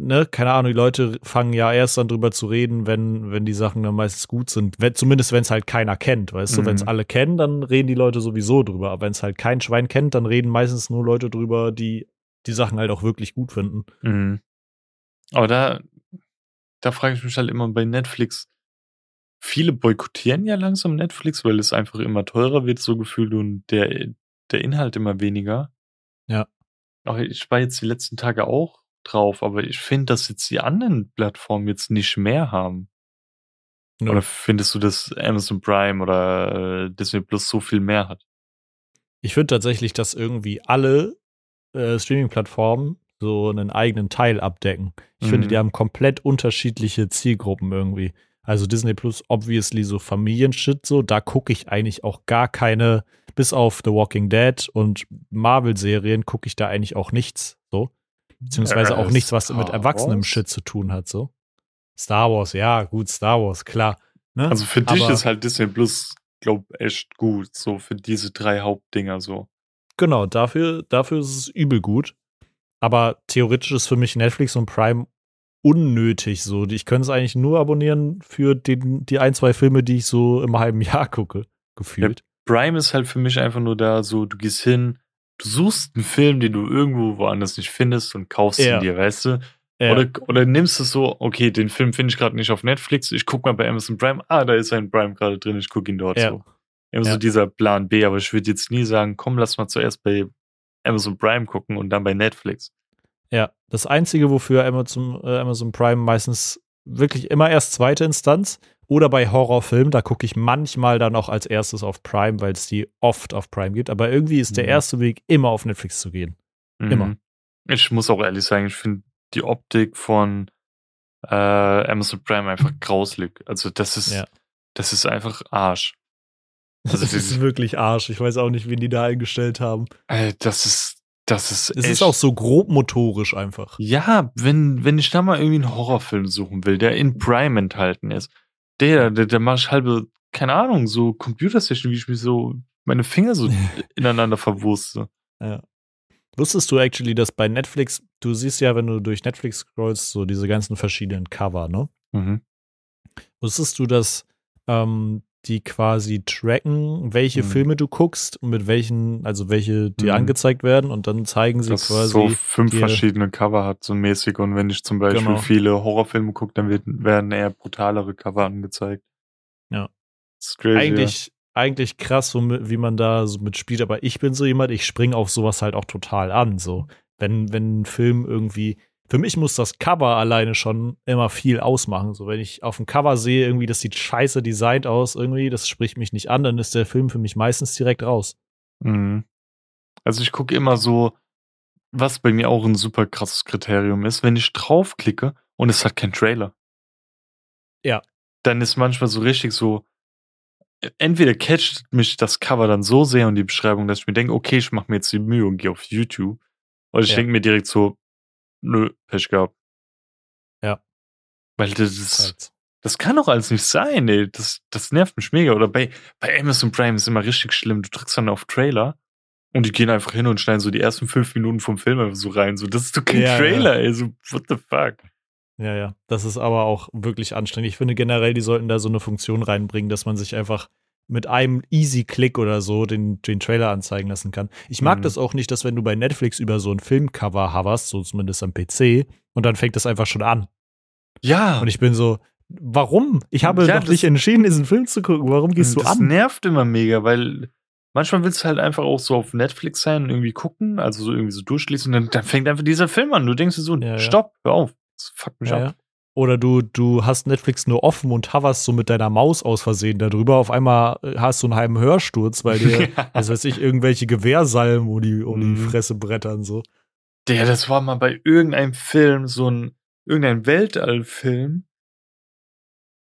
ne, keine Ahnung, die Leute fangen ja erst dann drüber zu reden, wenn, wenn die Sachen dann meistens gut sind. Wenn, zumindest wenn es halt keiner kennt, weißt du, Mhm. wenn es alle kennen, dann reden die Leute sowieso drüber. Aber wenn es halt kein Schwein kennt, dann reden meistens nur Leute drüber, die die Sachen halt auch wirklich gut finden. Mhm. Aber da, da frage ich mich halt immer bei Netflix. Viele boykottieren ja langsam Netflix, weil es einfach immer teurer wird, so gefühlt, und der, der Inhalt immer weniger. Ja. Aber ich war jetzt die letzten Tage auch drauf, aber ich finde, dass jetzt die anderen Plattformen jetzt nicht mehr haben. Nö. Oder findest du, dass Amazon Prime oder äh, Disney Plus so viel mehr hat? Ich finde tatsächlich, dass irgendwie alle äh, Streaming-Plattformen so einen eigenen Teil abdecken. Ich finde, Mhm. die haben komplett unterschiedliche Zielgruppen irgendwie. Also Disney Plus, obviously so Familienshit so, da gucke ich eigentlich auch gar keine, bis auf The Walking Dead und Marvel-Serien gucke ich da eigentlich auch nichts so. Beziehungsweise auch Äh, nichts, was mit erwachsenem? Shit zu tun hat so. Star Wars, ja, gut, Star Wars, klar. Ne? Also für dich Aber- ist halt Disney Plus, glaub, echt gut, so für diese drei Hauptdinger so. Genau, dafür, dafür ist es übel gut. Aber theoretisch ist für mich Netflix und Prime unnötig so. Ich könnte es eigentlich nur abonnieren für den, die ein, zwei Filme, die ich so im halben Jahr gucke, gefühlt. Prime ist halt für mich einfach nur da, so, du gehst hin, du suchst einen Film, den du irgendwo woanders nicht findest und kaufst Ja. ihn dir, weißt du? Ja. Oder, oder nimmst es so, okay, den Film finde ich gerade nicht auf Netflix, ich guck mal bei Amazon Prime, ah, da ist ein Prime gerade drin, ich gucke ihn dort Ja. so. Immer so dieser Plan B, aber ich würde jetzt nie sagen, komm, lass mal zuerst bei Amazon Prime gucken und dann bei Netflix. Ja, das Einzige, wofür Amazon, äh, Amazon Prime meistens wirklich immer erst zweite Instanz oder bei Horrorfilmen, da gucke ich manchmal dann auch als erstes auf Prime, weil es die oft auf Prime gibt. Aber irgendwie ist der Mhm. erste Weg, immer auf Netflix zu gehen. Immer. Mhm. Ich muss auch ehrlich sagen, ich finde die Optik von äh, Amazon Prime einfach grauslig. Also das ist, Ja. das ist einfach Arsch. Also das ist wirklich Arsch. Ich weiß auch nicht, wen die da eingestellt haben. äh, das ist, das ist, Es echt, ist auch so grob motorisch einfach. Ja, wenn, wenn ich da mal irgendwie einen Horrorfilm suchen will, der in Prime enthalten ist, der, der, der mache ich halbe, keine Ahnung, so Computersession, wie ich mich so, meine Finger so ineinander verwurste. Wusstest du actually, dass bei Netflix, du siehst ja, wenn du durch Netflix scrollst, so diese ganzen verschiedenen Cover, ne? Mhm. Wusstest du, dass ähm, die quasi tracken, welche Mhm. Filme du guckst und mit welchen, also welche dir Mhm. angezeigt werden und dann zeigen sie Das quasi. so fünf verschiedene Cover hat, so mäßig. Und wenn ich zum Beispiel Genau. viele Horrorfilme gucke, dann werden eher brutalere Cover angezeigt. Ja. Crazy. eigentlich, eigentlich krass, wie man da so mitspielt, aber ich bin so jemand, ich springe auf sowas halt auch total an. So, wenn, wenn ein Film irgendwie, für mich muss das Cover alleine schon immer viel ausmachen. So, wenn ich auf dem Cover sehe, irgendwie, das sieht scheiße designt aus, irgendwie, das spricht mich nicht an, dann ist der Film für mich meistens direkt raus. Mhm. Also ich gucke immer so, was bei mir auch ein super krasses Kriterium ist, wenn ich draufklicke und es hat keinen Trailer. Ja. Dann ist manchmal so richtig so, entweder catcht mich das Cover dann so sehr und die Beschreibung, dass ich mir denke, okay, ich mache mir jetzt die Mühe und gehe auf YouTube. Oder ich Ja. denke mir direkt so, nö, Pech gehabt. Ja. Weil das ist, Halt. das kann doch alles nicht sein, ey. Das, das nervt mich mega. Oder bei, bei Amazon Prime ist immer richtig schlimm. Du drückst dann auf Trailer und die gehen einfach hin und schneiden so die ersten fünf Minuten vom Film einfach so rein. So, das ist doch kein Ja, ja. Trailer, ey. So, what the fuck? Ja, ja. Das ist aber auch wirklich anstrengend. Ich finde generell, die sollten da so eine Funktion reinbringen, dass man sich einfach mit einem Easy-Click oder so den, den Trailer anzeigen lassen kann. Ich mag Mhm. das auch nicht, dass wenn du bei Netflix über so ein Filmcover hoverst, so zumindest am PC, und dann fängt das einfach schon an. Ja. Und ich bin so, warum? Ich habe Ja, das- nicht entschieden, diesen Film zu gucken. Warum gehst du das an? nervt immer mega, weil manchmal willst du halt einfach auch so auf Netflix sein und irgendwie gucken, also so irgendwie so durchschließen und dann, dann fängt einfach dieser Film an. Du denkst dir so, ja. stopp, hör auf. Das fuckt mich ja, ab. Oder du, du hast Netflix nur offen und hoverst so mit deiner Maus aus Versehen darüber. Auf einmal äh, hast du einen halben Hörsturz, weil dir, ja. was weiß ich, irgendwelche Gewehrsalmen um die, um die mhm. Fresse brettern so. Der, das war mal bei irgendeinem Film, so ein, irgendein Weltallfilm.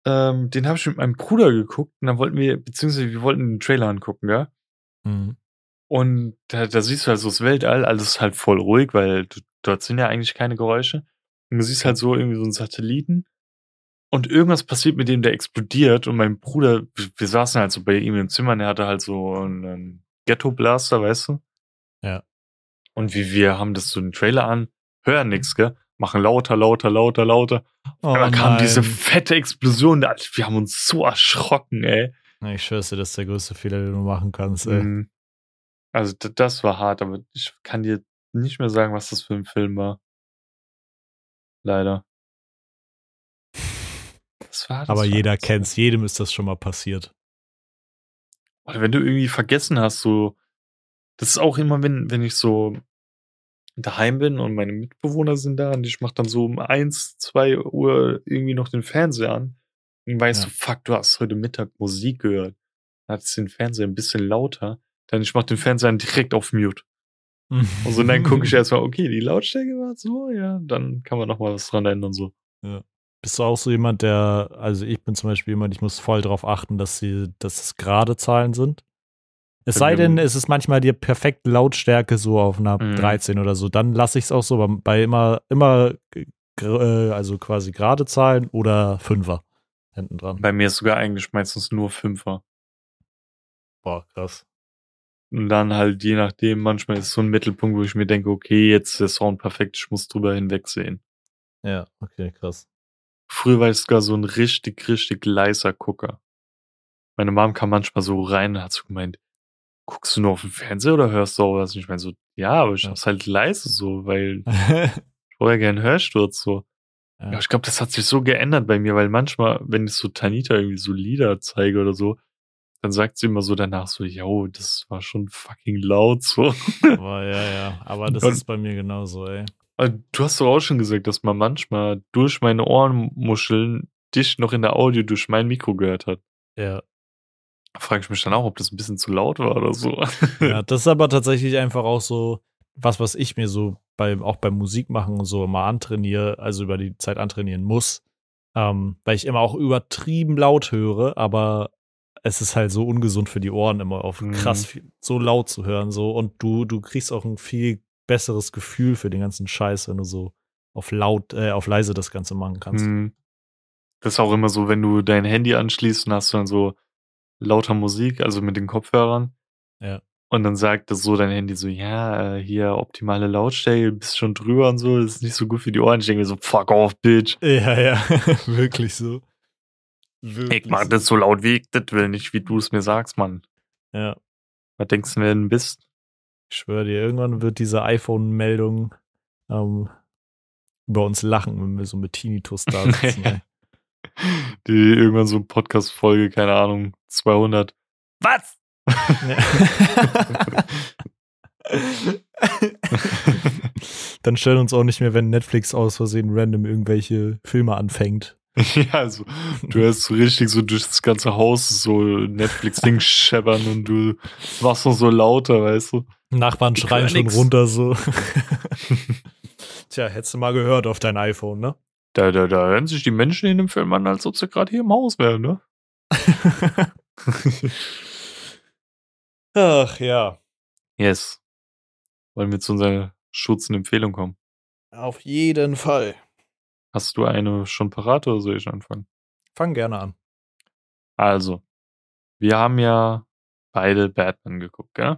Ähm, den habe ich mit meinem Bruder geguckt und dann wollten wir, beziehungsweise wir wollten den Trailer angucken, ja. Mhm. Und da, da siehst du halt so das Weltall, alles halt voll ruhig, weil du, dort sind ja eigentlich keine Geräusche. Und du siehst halt so irgendwie so einen Satelliten. Und irgendwas passiert mit dem, der explodiert. Und mein Bruder, wir saßen halt so bei ihm im Zimmer, und er hatte halt so einen Ghetto-Blaster, weißt du? Ja. Und wie wir haben das so einen Trailer an, hören nix, gell? Machen lauter, lauter, lauter, lauter. Oh, und dann kam diese fette Explosion. Wir haben uns so erschrocken, ey. Ich schwör's dir, das ist der größte Fehler, den du machen kannst, ey. Mhm. Also das war hart, aber ich kann dir nicht mehr sagen, was das für ein Film war. Leider. Das war das aber jeder kennt's, jedem ist das schon mal passiert. Oder wenn du irgendwie vergessen hast, so, das ist auch immer, wenn, wenn ich so daheim bin und meine Mitbewohner sind da und ich mach dann so um eins, zwei Uhr irgendwie noch den Fernseher an und weißt ja. du, fuck, du hast heute Mittag Musik gehört. Dann hattest den Fernseher ein bisschen lauter dann ich mach den Fernseher direkt auf Mute. Und so, dann gucke ich erstmal, okay, die Lautstärke war so, ja, dann kann man noch mal was dran ändern so. Ja. Bist du auch so jemand, der, also ich bin zum Beispiel jemand, ich muss voll darauf achten, dass sie, dass es gerade Zahlen sind. Es sei denn, es ist manchmal die perfekte Lautstärke so auf einer mhm. 13 oder so, dann lasse ich es auch so bei, bei immer, immer, äh, also quasi gerade Zahlen oder Fünfer hinten dran. Bei mir ist sogar eigentlich meistens nur Fünfer. Boah, krass. Und dann halt je nachdem, manchmal ist so ein Mittelpunkt, wo ich mir denke, okay, jetzt ist der Sound perfekt, ich muss drüber hinwegsehen. Ja, okay, krass. Früher war ich sogar so ein richtig, richtig leiser Gucker. Meine Mom kam manchmal so rein und hat so gemeint, guckst du nur auf den Fernseher oder hörst du auch was? Und ich meine so, ja, aber ich ja. hab's halt leise so, weil ich brauche ja gerne Hörsturz so. Ja. ja ich glaube, das hat sich so geändert bei mir, weil manchmal, wenn ich so Tanita irgendwie so Lieder zeige oder so, dann sagt sie immer so danach so, yo, das war schon fucking laut so. Aber ja, ja, aber das Und, ist bei mir genauso, ey. Du hast doch auch schon gesagt, dass man manchmal durch meine Ohrenmuscheln dich noch in der Audio durch mein Mikro gehört hat. Ja. Frage ich mich dann auch, ob das ein bisschen zu laut war oder so. Ja, das ist aber tatsächlich einfach auch so was, was ich mir so beim, auch beim Musikmachen und so immer antrainiere, also über die Zeit antrainieren muss. Ähm, weil ich immer auch übertrieben laut höre, aber es ist halt so ungesund für die Ohren, immer auf mhm. krass so laut zu hören. So. Und du, du kriegst auch ein viel besseres Gefühl für den ganzen Scheiß, wenn du so auf laut, äh, auf leise das Ganze machen kannst. Mhm. Das ist auch immer so, wenn du dein Handy anschließt und hast dann so lauter Musik, also mit den Kopfhörern. Ja. Und dann sagt das so dein Handy so, ja, äh, hier optimale Lautstärke, bist schon drüber und so, das ist nicht so gut für die Ohren. Ich denke mir so, fuck off, bitch. Ja, ja, wirklich so. Wirklich ich mach das so laut, wie ich das will, nicht wie du es mir sagst, Mann. Ja. Was denkst du, wer denn bist? Ich schwöre dir, irgendwann wird diese iPhone-Meldung ähm, über uns lachen, wenn wir so mit Tinnitus da sitzen. Die irgendwann so eine Podcast-Folge, keine Ahnung, 200. Was? Dann stellen uns auch nicht mehr, wenn Netflix aus Versehen random irgendwelche Filme anfängt. Ja, also du hörst so richtig so durch das ganze Haus so Netflix-Ding scheppern und du machst noch so lauter, weißt du? Nachbarn schreien schon runter so. Tja, hättest du mal gehört auf dein iPhone, ne? Da, da, da hören sich die Menschen in dem Film an, als ob sie gerade hier im Haus wären, ne? Ach ja. Yes. Wollen wir zu unserer schutzenden Empfehlung kommen? Auf jeden Fall. Hast du eine schon parat oder soll ich anfangen? Fang gerne an. Also, wir haben ja beide Batman geguckt, gell?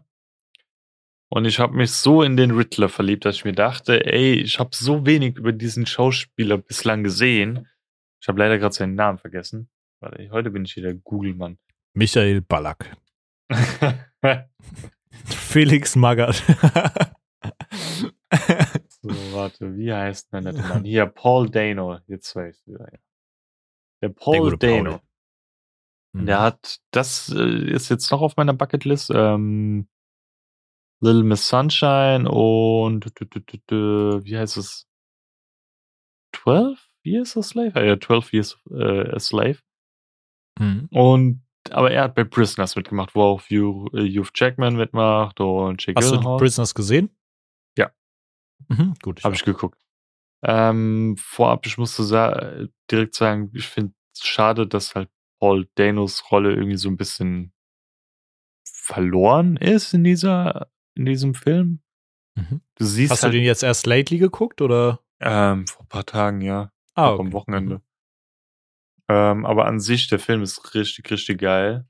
Und ich habe mich so in den Riddler verliebt, dass ich mir dachte, ey, ich habe so wenig über diesen Schauspieler bislang gesehen. Ich habe leider gerade seinen Namen vergessen. Warte, heute bin ich wieder Google-Mann. Michael Ballack. Felix Magath. Warte, wie heißt der nette Mann? Hier, Paul Dano. Jetzt weiß ich wieder. Ja. Der Paul der Dano. Paul. Mhm. Der hat, das äh, ist jetzt noch auf meiner Bucketlist. Ähm, Little Miss Sunshine und wie heißt es? 12 Years a Slave? Ja, 12 Years äh, a Slave. Mhm. Und aber er hat bei Prisoners mitgemacht, wo auch Hugh, äh, Hugh Jackman mitmacht und Jake Hast du Gyllenhaal. Prisoners gesehen? Mhm, gut. Ich Habe ich geguckt. Ähm, vorab, ich musste sa direkt sagen, ich finde es schade, dass halt Paul Danos Rolle irgendwie so ein bisschen verloren ist in dieser, in diesem Film. Mhm. Du siehst Hast halt, du den jetzt erst lately geguckt oder? ähm, vor ein paar Tagen, ja. Ah, auch am okay. Wochenende. Ähm, aber an sich, der Film ist richtig, richtig geil.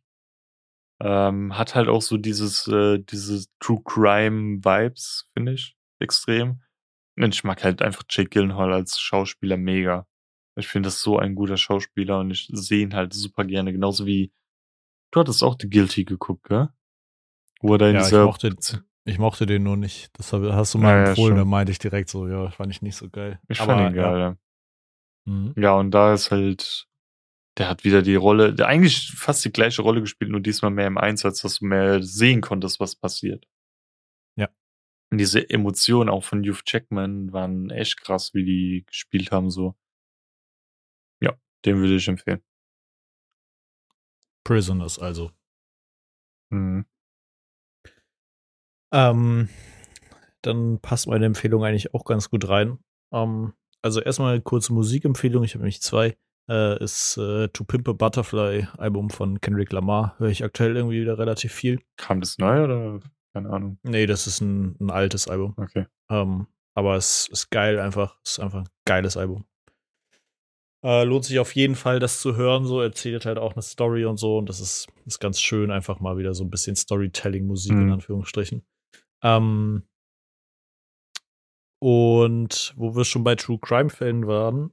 Ähm, hat halt auch so dieses, äh, diese True Crime Vibes, finde ich, extrem. Und ich mag halt einfach Jake Gyllenhaal als Schauspieler mega. Ich finde das so ein guter Schauspieler und ich sehe ihn halt super gerne. Genauso wie, du hattest auch The Guilty geguckt, gell? Wo er da in Ja, ich mochte, ich mochte den nur nicht. Das hast du mal Ja, ja, empfohlen, schon. da meinte ich direkt so, ja, fand ich nicht so geil. ich Aber, fand ihn ja. geil, ja. Mhm. Ja, und da ist halt, der hat wieder die Rolle, der eigentlich fast die gleiche Rolle gespielt, nur diesmal mehr im Einsatz, dass du mehr sehen konntest, was passiert. Und diese Emotionen auch von Hugh Jackman waren echt krass, wie die gespielt haben, so. Ja, den würde ich empfehlen. Prisoners also. Mhm. Ähm, dann passt meine Empfehlung eigentlich auch ganz gut rein. Ähm, also erstmal eine kurze Musikempfehlung. Ich habe nämlich zwei. Äh, ist äh, To Pimp a Butterfly Album von Kendrick Lamar. Höre ich aktuell irgendwie wieder relativ viel. Kam das neu oder? Keine Ahnung. Nee, das ist ein, ein altes Album. Okay. Ähm, aber es ist geil einfach. Es ist einfach ein geiles Album. Äh, lohnt sich auf jeden Fall, das zu hören. So erzählt halt auch eine Story und so. Und das ist, ist ganz schön, einfach mal wieder so ein bisschen Storytelling-Musik in Mhm. Anführungsstrichen. Ähm, und wo wir schon bei True Crime-Fällen waren,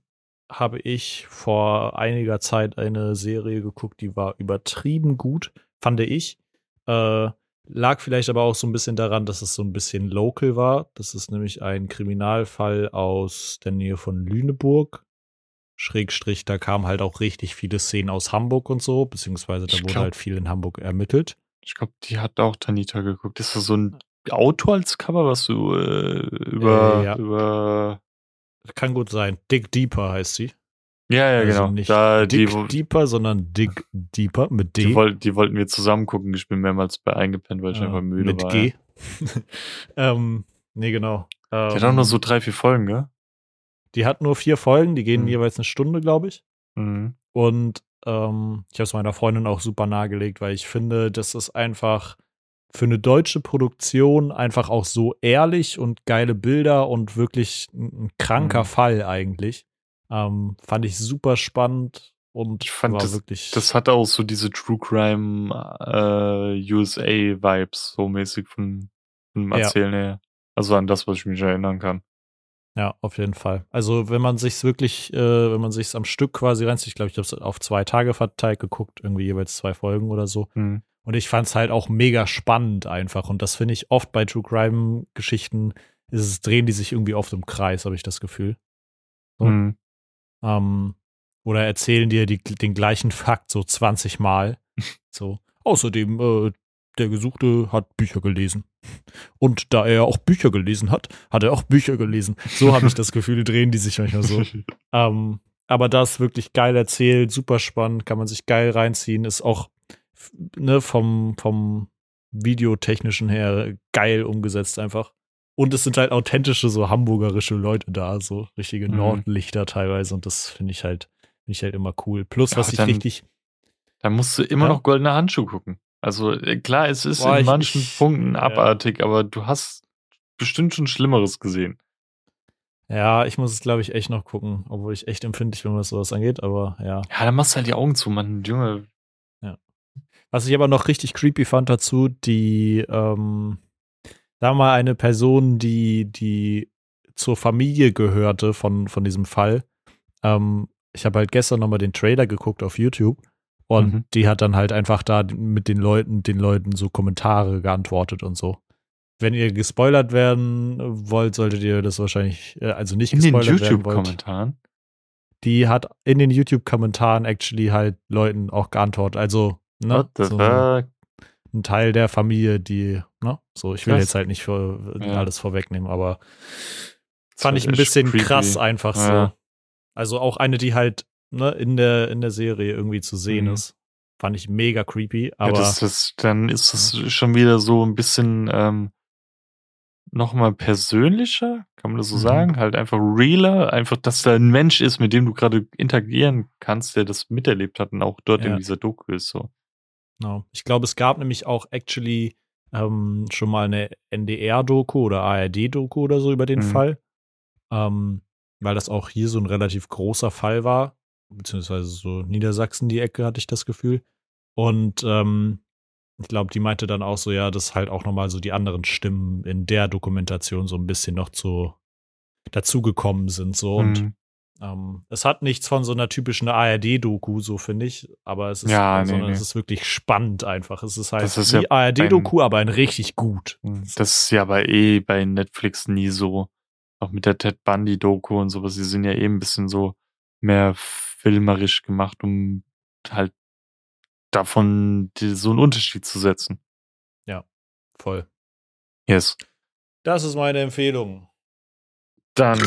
habe ich vor einiger Zeit eine Serie geguckt, die war übertrieben gut, fand ich. Äh, lag vielleicht aber auch so ein bisschen daran, dass es so ein bisschen local war. Das ist nämlich ein Kriminalfall aus der Nähe von Lüneburg. Schrägstrich, da kamen halt auch richtig viele Szenen aus Hamburg und so, beziehungsweise da Ich wurde glaub- halt viel in Hamburg ermittelt. Ich glaube, die hat auch Tanita geguckt. Ist das so ein Auto als Cover, was du äh, über, Äh, ja. über. Kann gut sein. Dick Deeper heißt sie. Ja, ja, Also genau. nicht Da, die, Dick wo- Deeper, sondern Dick Deeper mit D. die, woll, die wollten wir zusammen gucken. Ich bin mehrmals bei eingepennt, weil ich Ja, einfach müde mit war. G. Ja. ähm, nee, genau. Die hat auch Ähm, nur so drei, vier Folgen, gell? die hat nur vier Folgen, die gehen Mhm. jeweils eine Stunde, glaube ich. Mhm. Und ähm, ich habe es meiner Freundin auch super nahegelegt, weil ich finde, das ist einfach für eine deutsche Produktion einfach auch so ehrlich und geile Bilder und wirklich ein, ein kranker Mhm. Fall eigentlich. Ähm, fand ich super spannend und Ich fand das- wirklich. Das hat auch so diese True Crime äh, USA-Vibes, so mäßig von, Ja. Erzählen her. Also an das, was ich mich erinnern kann. Ja, auf jeden Fall. Also wenn man sich's wirklich, äh, wenn man sich's am Stück quasi reinzieht, ich glaube, ich habe es auf zwei Tage verteilt geguckt, irgendwie jeweils zwei Folgen oder so. Mhm. Und ich fand's halt auch mega spannend einfach. Und das finde ich oft bei True Crime Geschichten, ist es, drehen die sich irgendwie oft im Kreis, habe ich das Gefühl. So. Mhm. Ähm, oder erzählen dir die, den gleichen Fakt so 20 Mal. So. Außerdem, äh, der Gesuchte hat Bücher gelesen. Und da er auch Bücher gelesen hat, hat er auch Bücher gelesen. So habe ich das Gefühl, drehen die sich manchmal so. Ähm, aber das ist wirklich geil erzählt, super spannend, kann man sich geil reinziehen, ist auch ne, vom, vom Videotechnischen her geil umgesetzt einfach. Und es sind halt authentische, so hamburgerische Leute da, so richtige Mhm. Nordlichter teilweise. Und das finde ich halt, finde ich halt immer cool. Plus, Ja, was ich dann- richtig, Da musst du immer Ja. noch goldene Handschuhe gucken. Also äh, klar, es ist Boah, in manchen ich- Punkten ja. abartig, aber du hast bestimmt schon Schlimmeres gesehen. ja, ich muss es, glaube ich, echt noch gucken, obwohl ich echt empfindlich bin, was sowas angeht, aber ja. Ja, dann machst du halt die Augen zu, Mann. Junge, Was ich aber noch richtig creepy fand dazu, die, ähm, da mal eine Person, die, die zur Familie gehörte von, von diesem Fall. Ähm, ich habe halt gestern nochmal den Trailer geguckt auf YouTube und Mhm. die hat dann halt einfach da mit den Leuten, den Leuten so Kommentare geantwortet und so. Wenn ihr gespoilert werden wollt, solltet ihr das wahrscheinlich, äh, also nicht in den gespoilert werden wollt. YouTube-Kommentaren. Die hat in den YouTube-Kommentaren actually halt Leuten auch geantwortet. Also, ne? What the so, fuck? ein Teil der Familie, die, ne, so, ich will Krass. jetzt halt nicht vor, Ja. alles vorwegnehmen, aber Das fand ich ein bisschen creepy. krass einfach so. Ja. Also auch eine, die halt ne, in, der, in der Serie irgendwie zu sehen Mhm. ist. Fand ich mega creepy, aber ja, das, das, dann ist es schon wieder so ein bisschen ähm, nochmal persönlicher, kann man das so Mhm. sagen? Halt einfach realer, einfach, dass da ein Mensch ist, mit dem du gerade interagieren kannst, der das miterlebt hat und auch dort in dieser Doku ist. So. Genau. Ich glaube, es gab nämlich auch actually ähm, schon mal eine NDR-Doku oder ARD-Doku oder so über den Mhm. Fall. Ähm, weil das auch hier so ein relativ großer Fall war, beziehungsweise so Niedersachsen die Ecke, hatte ich das Gefühl. Und ähm, ich glaube, die meinte dann auch so, ja, dass halt auch nochmal so die anderen Stimmen in der Dokumentation so ein bisschen noch zu dazugekommen sind. So und Mhm. Ähm, es hat nichts von so einer typischen ARD-Doku, so finde ich, aber es ist, Ja, nee, sondern nee. es ist wirklich spannend einfach. Es ist halt Das ist wie ja ARD-Doku, aber ein richtig gut. Das ist ja aber eh bei Netflix nie so. Auch mit der Ted Bundy-Doku und sowas. Die sind ja eben ein bisschen so mehr filmerisch gemacht, um halt davon die, so einen Unterschied zu setzen. Voll. Yes. Das ist meine Empfehlung. Dann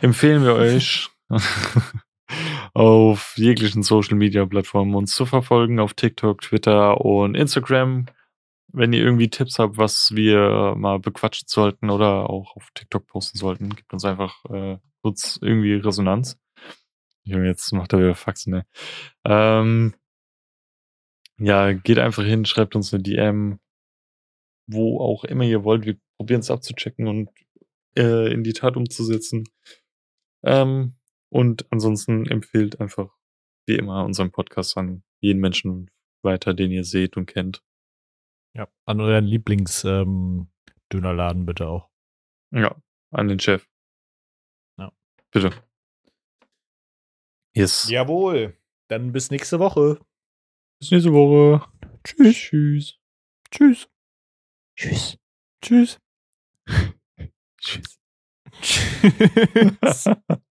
empfehlen wir euch auf jeglichen Social Media Plattformen uns zu verfolgen, auf TikTok, Twitter und Instagram. Wenn ihr irgendwie Tipps habt, was wir mal bequatschen sollten oder auch auf TikTok posten sollten, gibt uns einfach äh, kurz irgendwie Resonanz. Junge, jetzt macht er wieder Faxen, ne? Ähm, ja, geht einfach hin, schreibt uns eine DM, wo auch immer ihr wollt. Wir probieren es abzuchecken und äh, in die Tat umzusetzen. Ähm, und ansonsten empfehlt einfach wie immer unseren Podcast an jeden Menschen weiter, den ihr seht und kennt. Ja. An euren Lieblings-Dönerladen bitte auch. Ja, an den Chef. Ja. Bitte. Yes. Jawohl. Dann bis nächste Woche. Bis nächste Woche. Tschüss. Tschüss. Tschüss. Tschüss. Tschüss. Tschüss. Tschüss.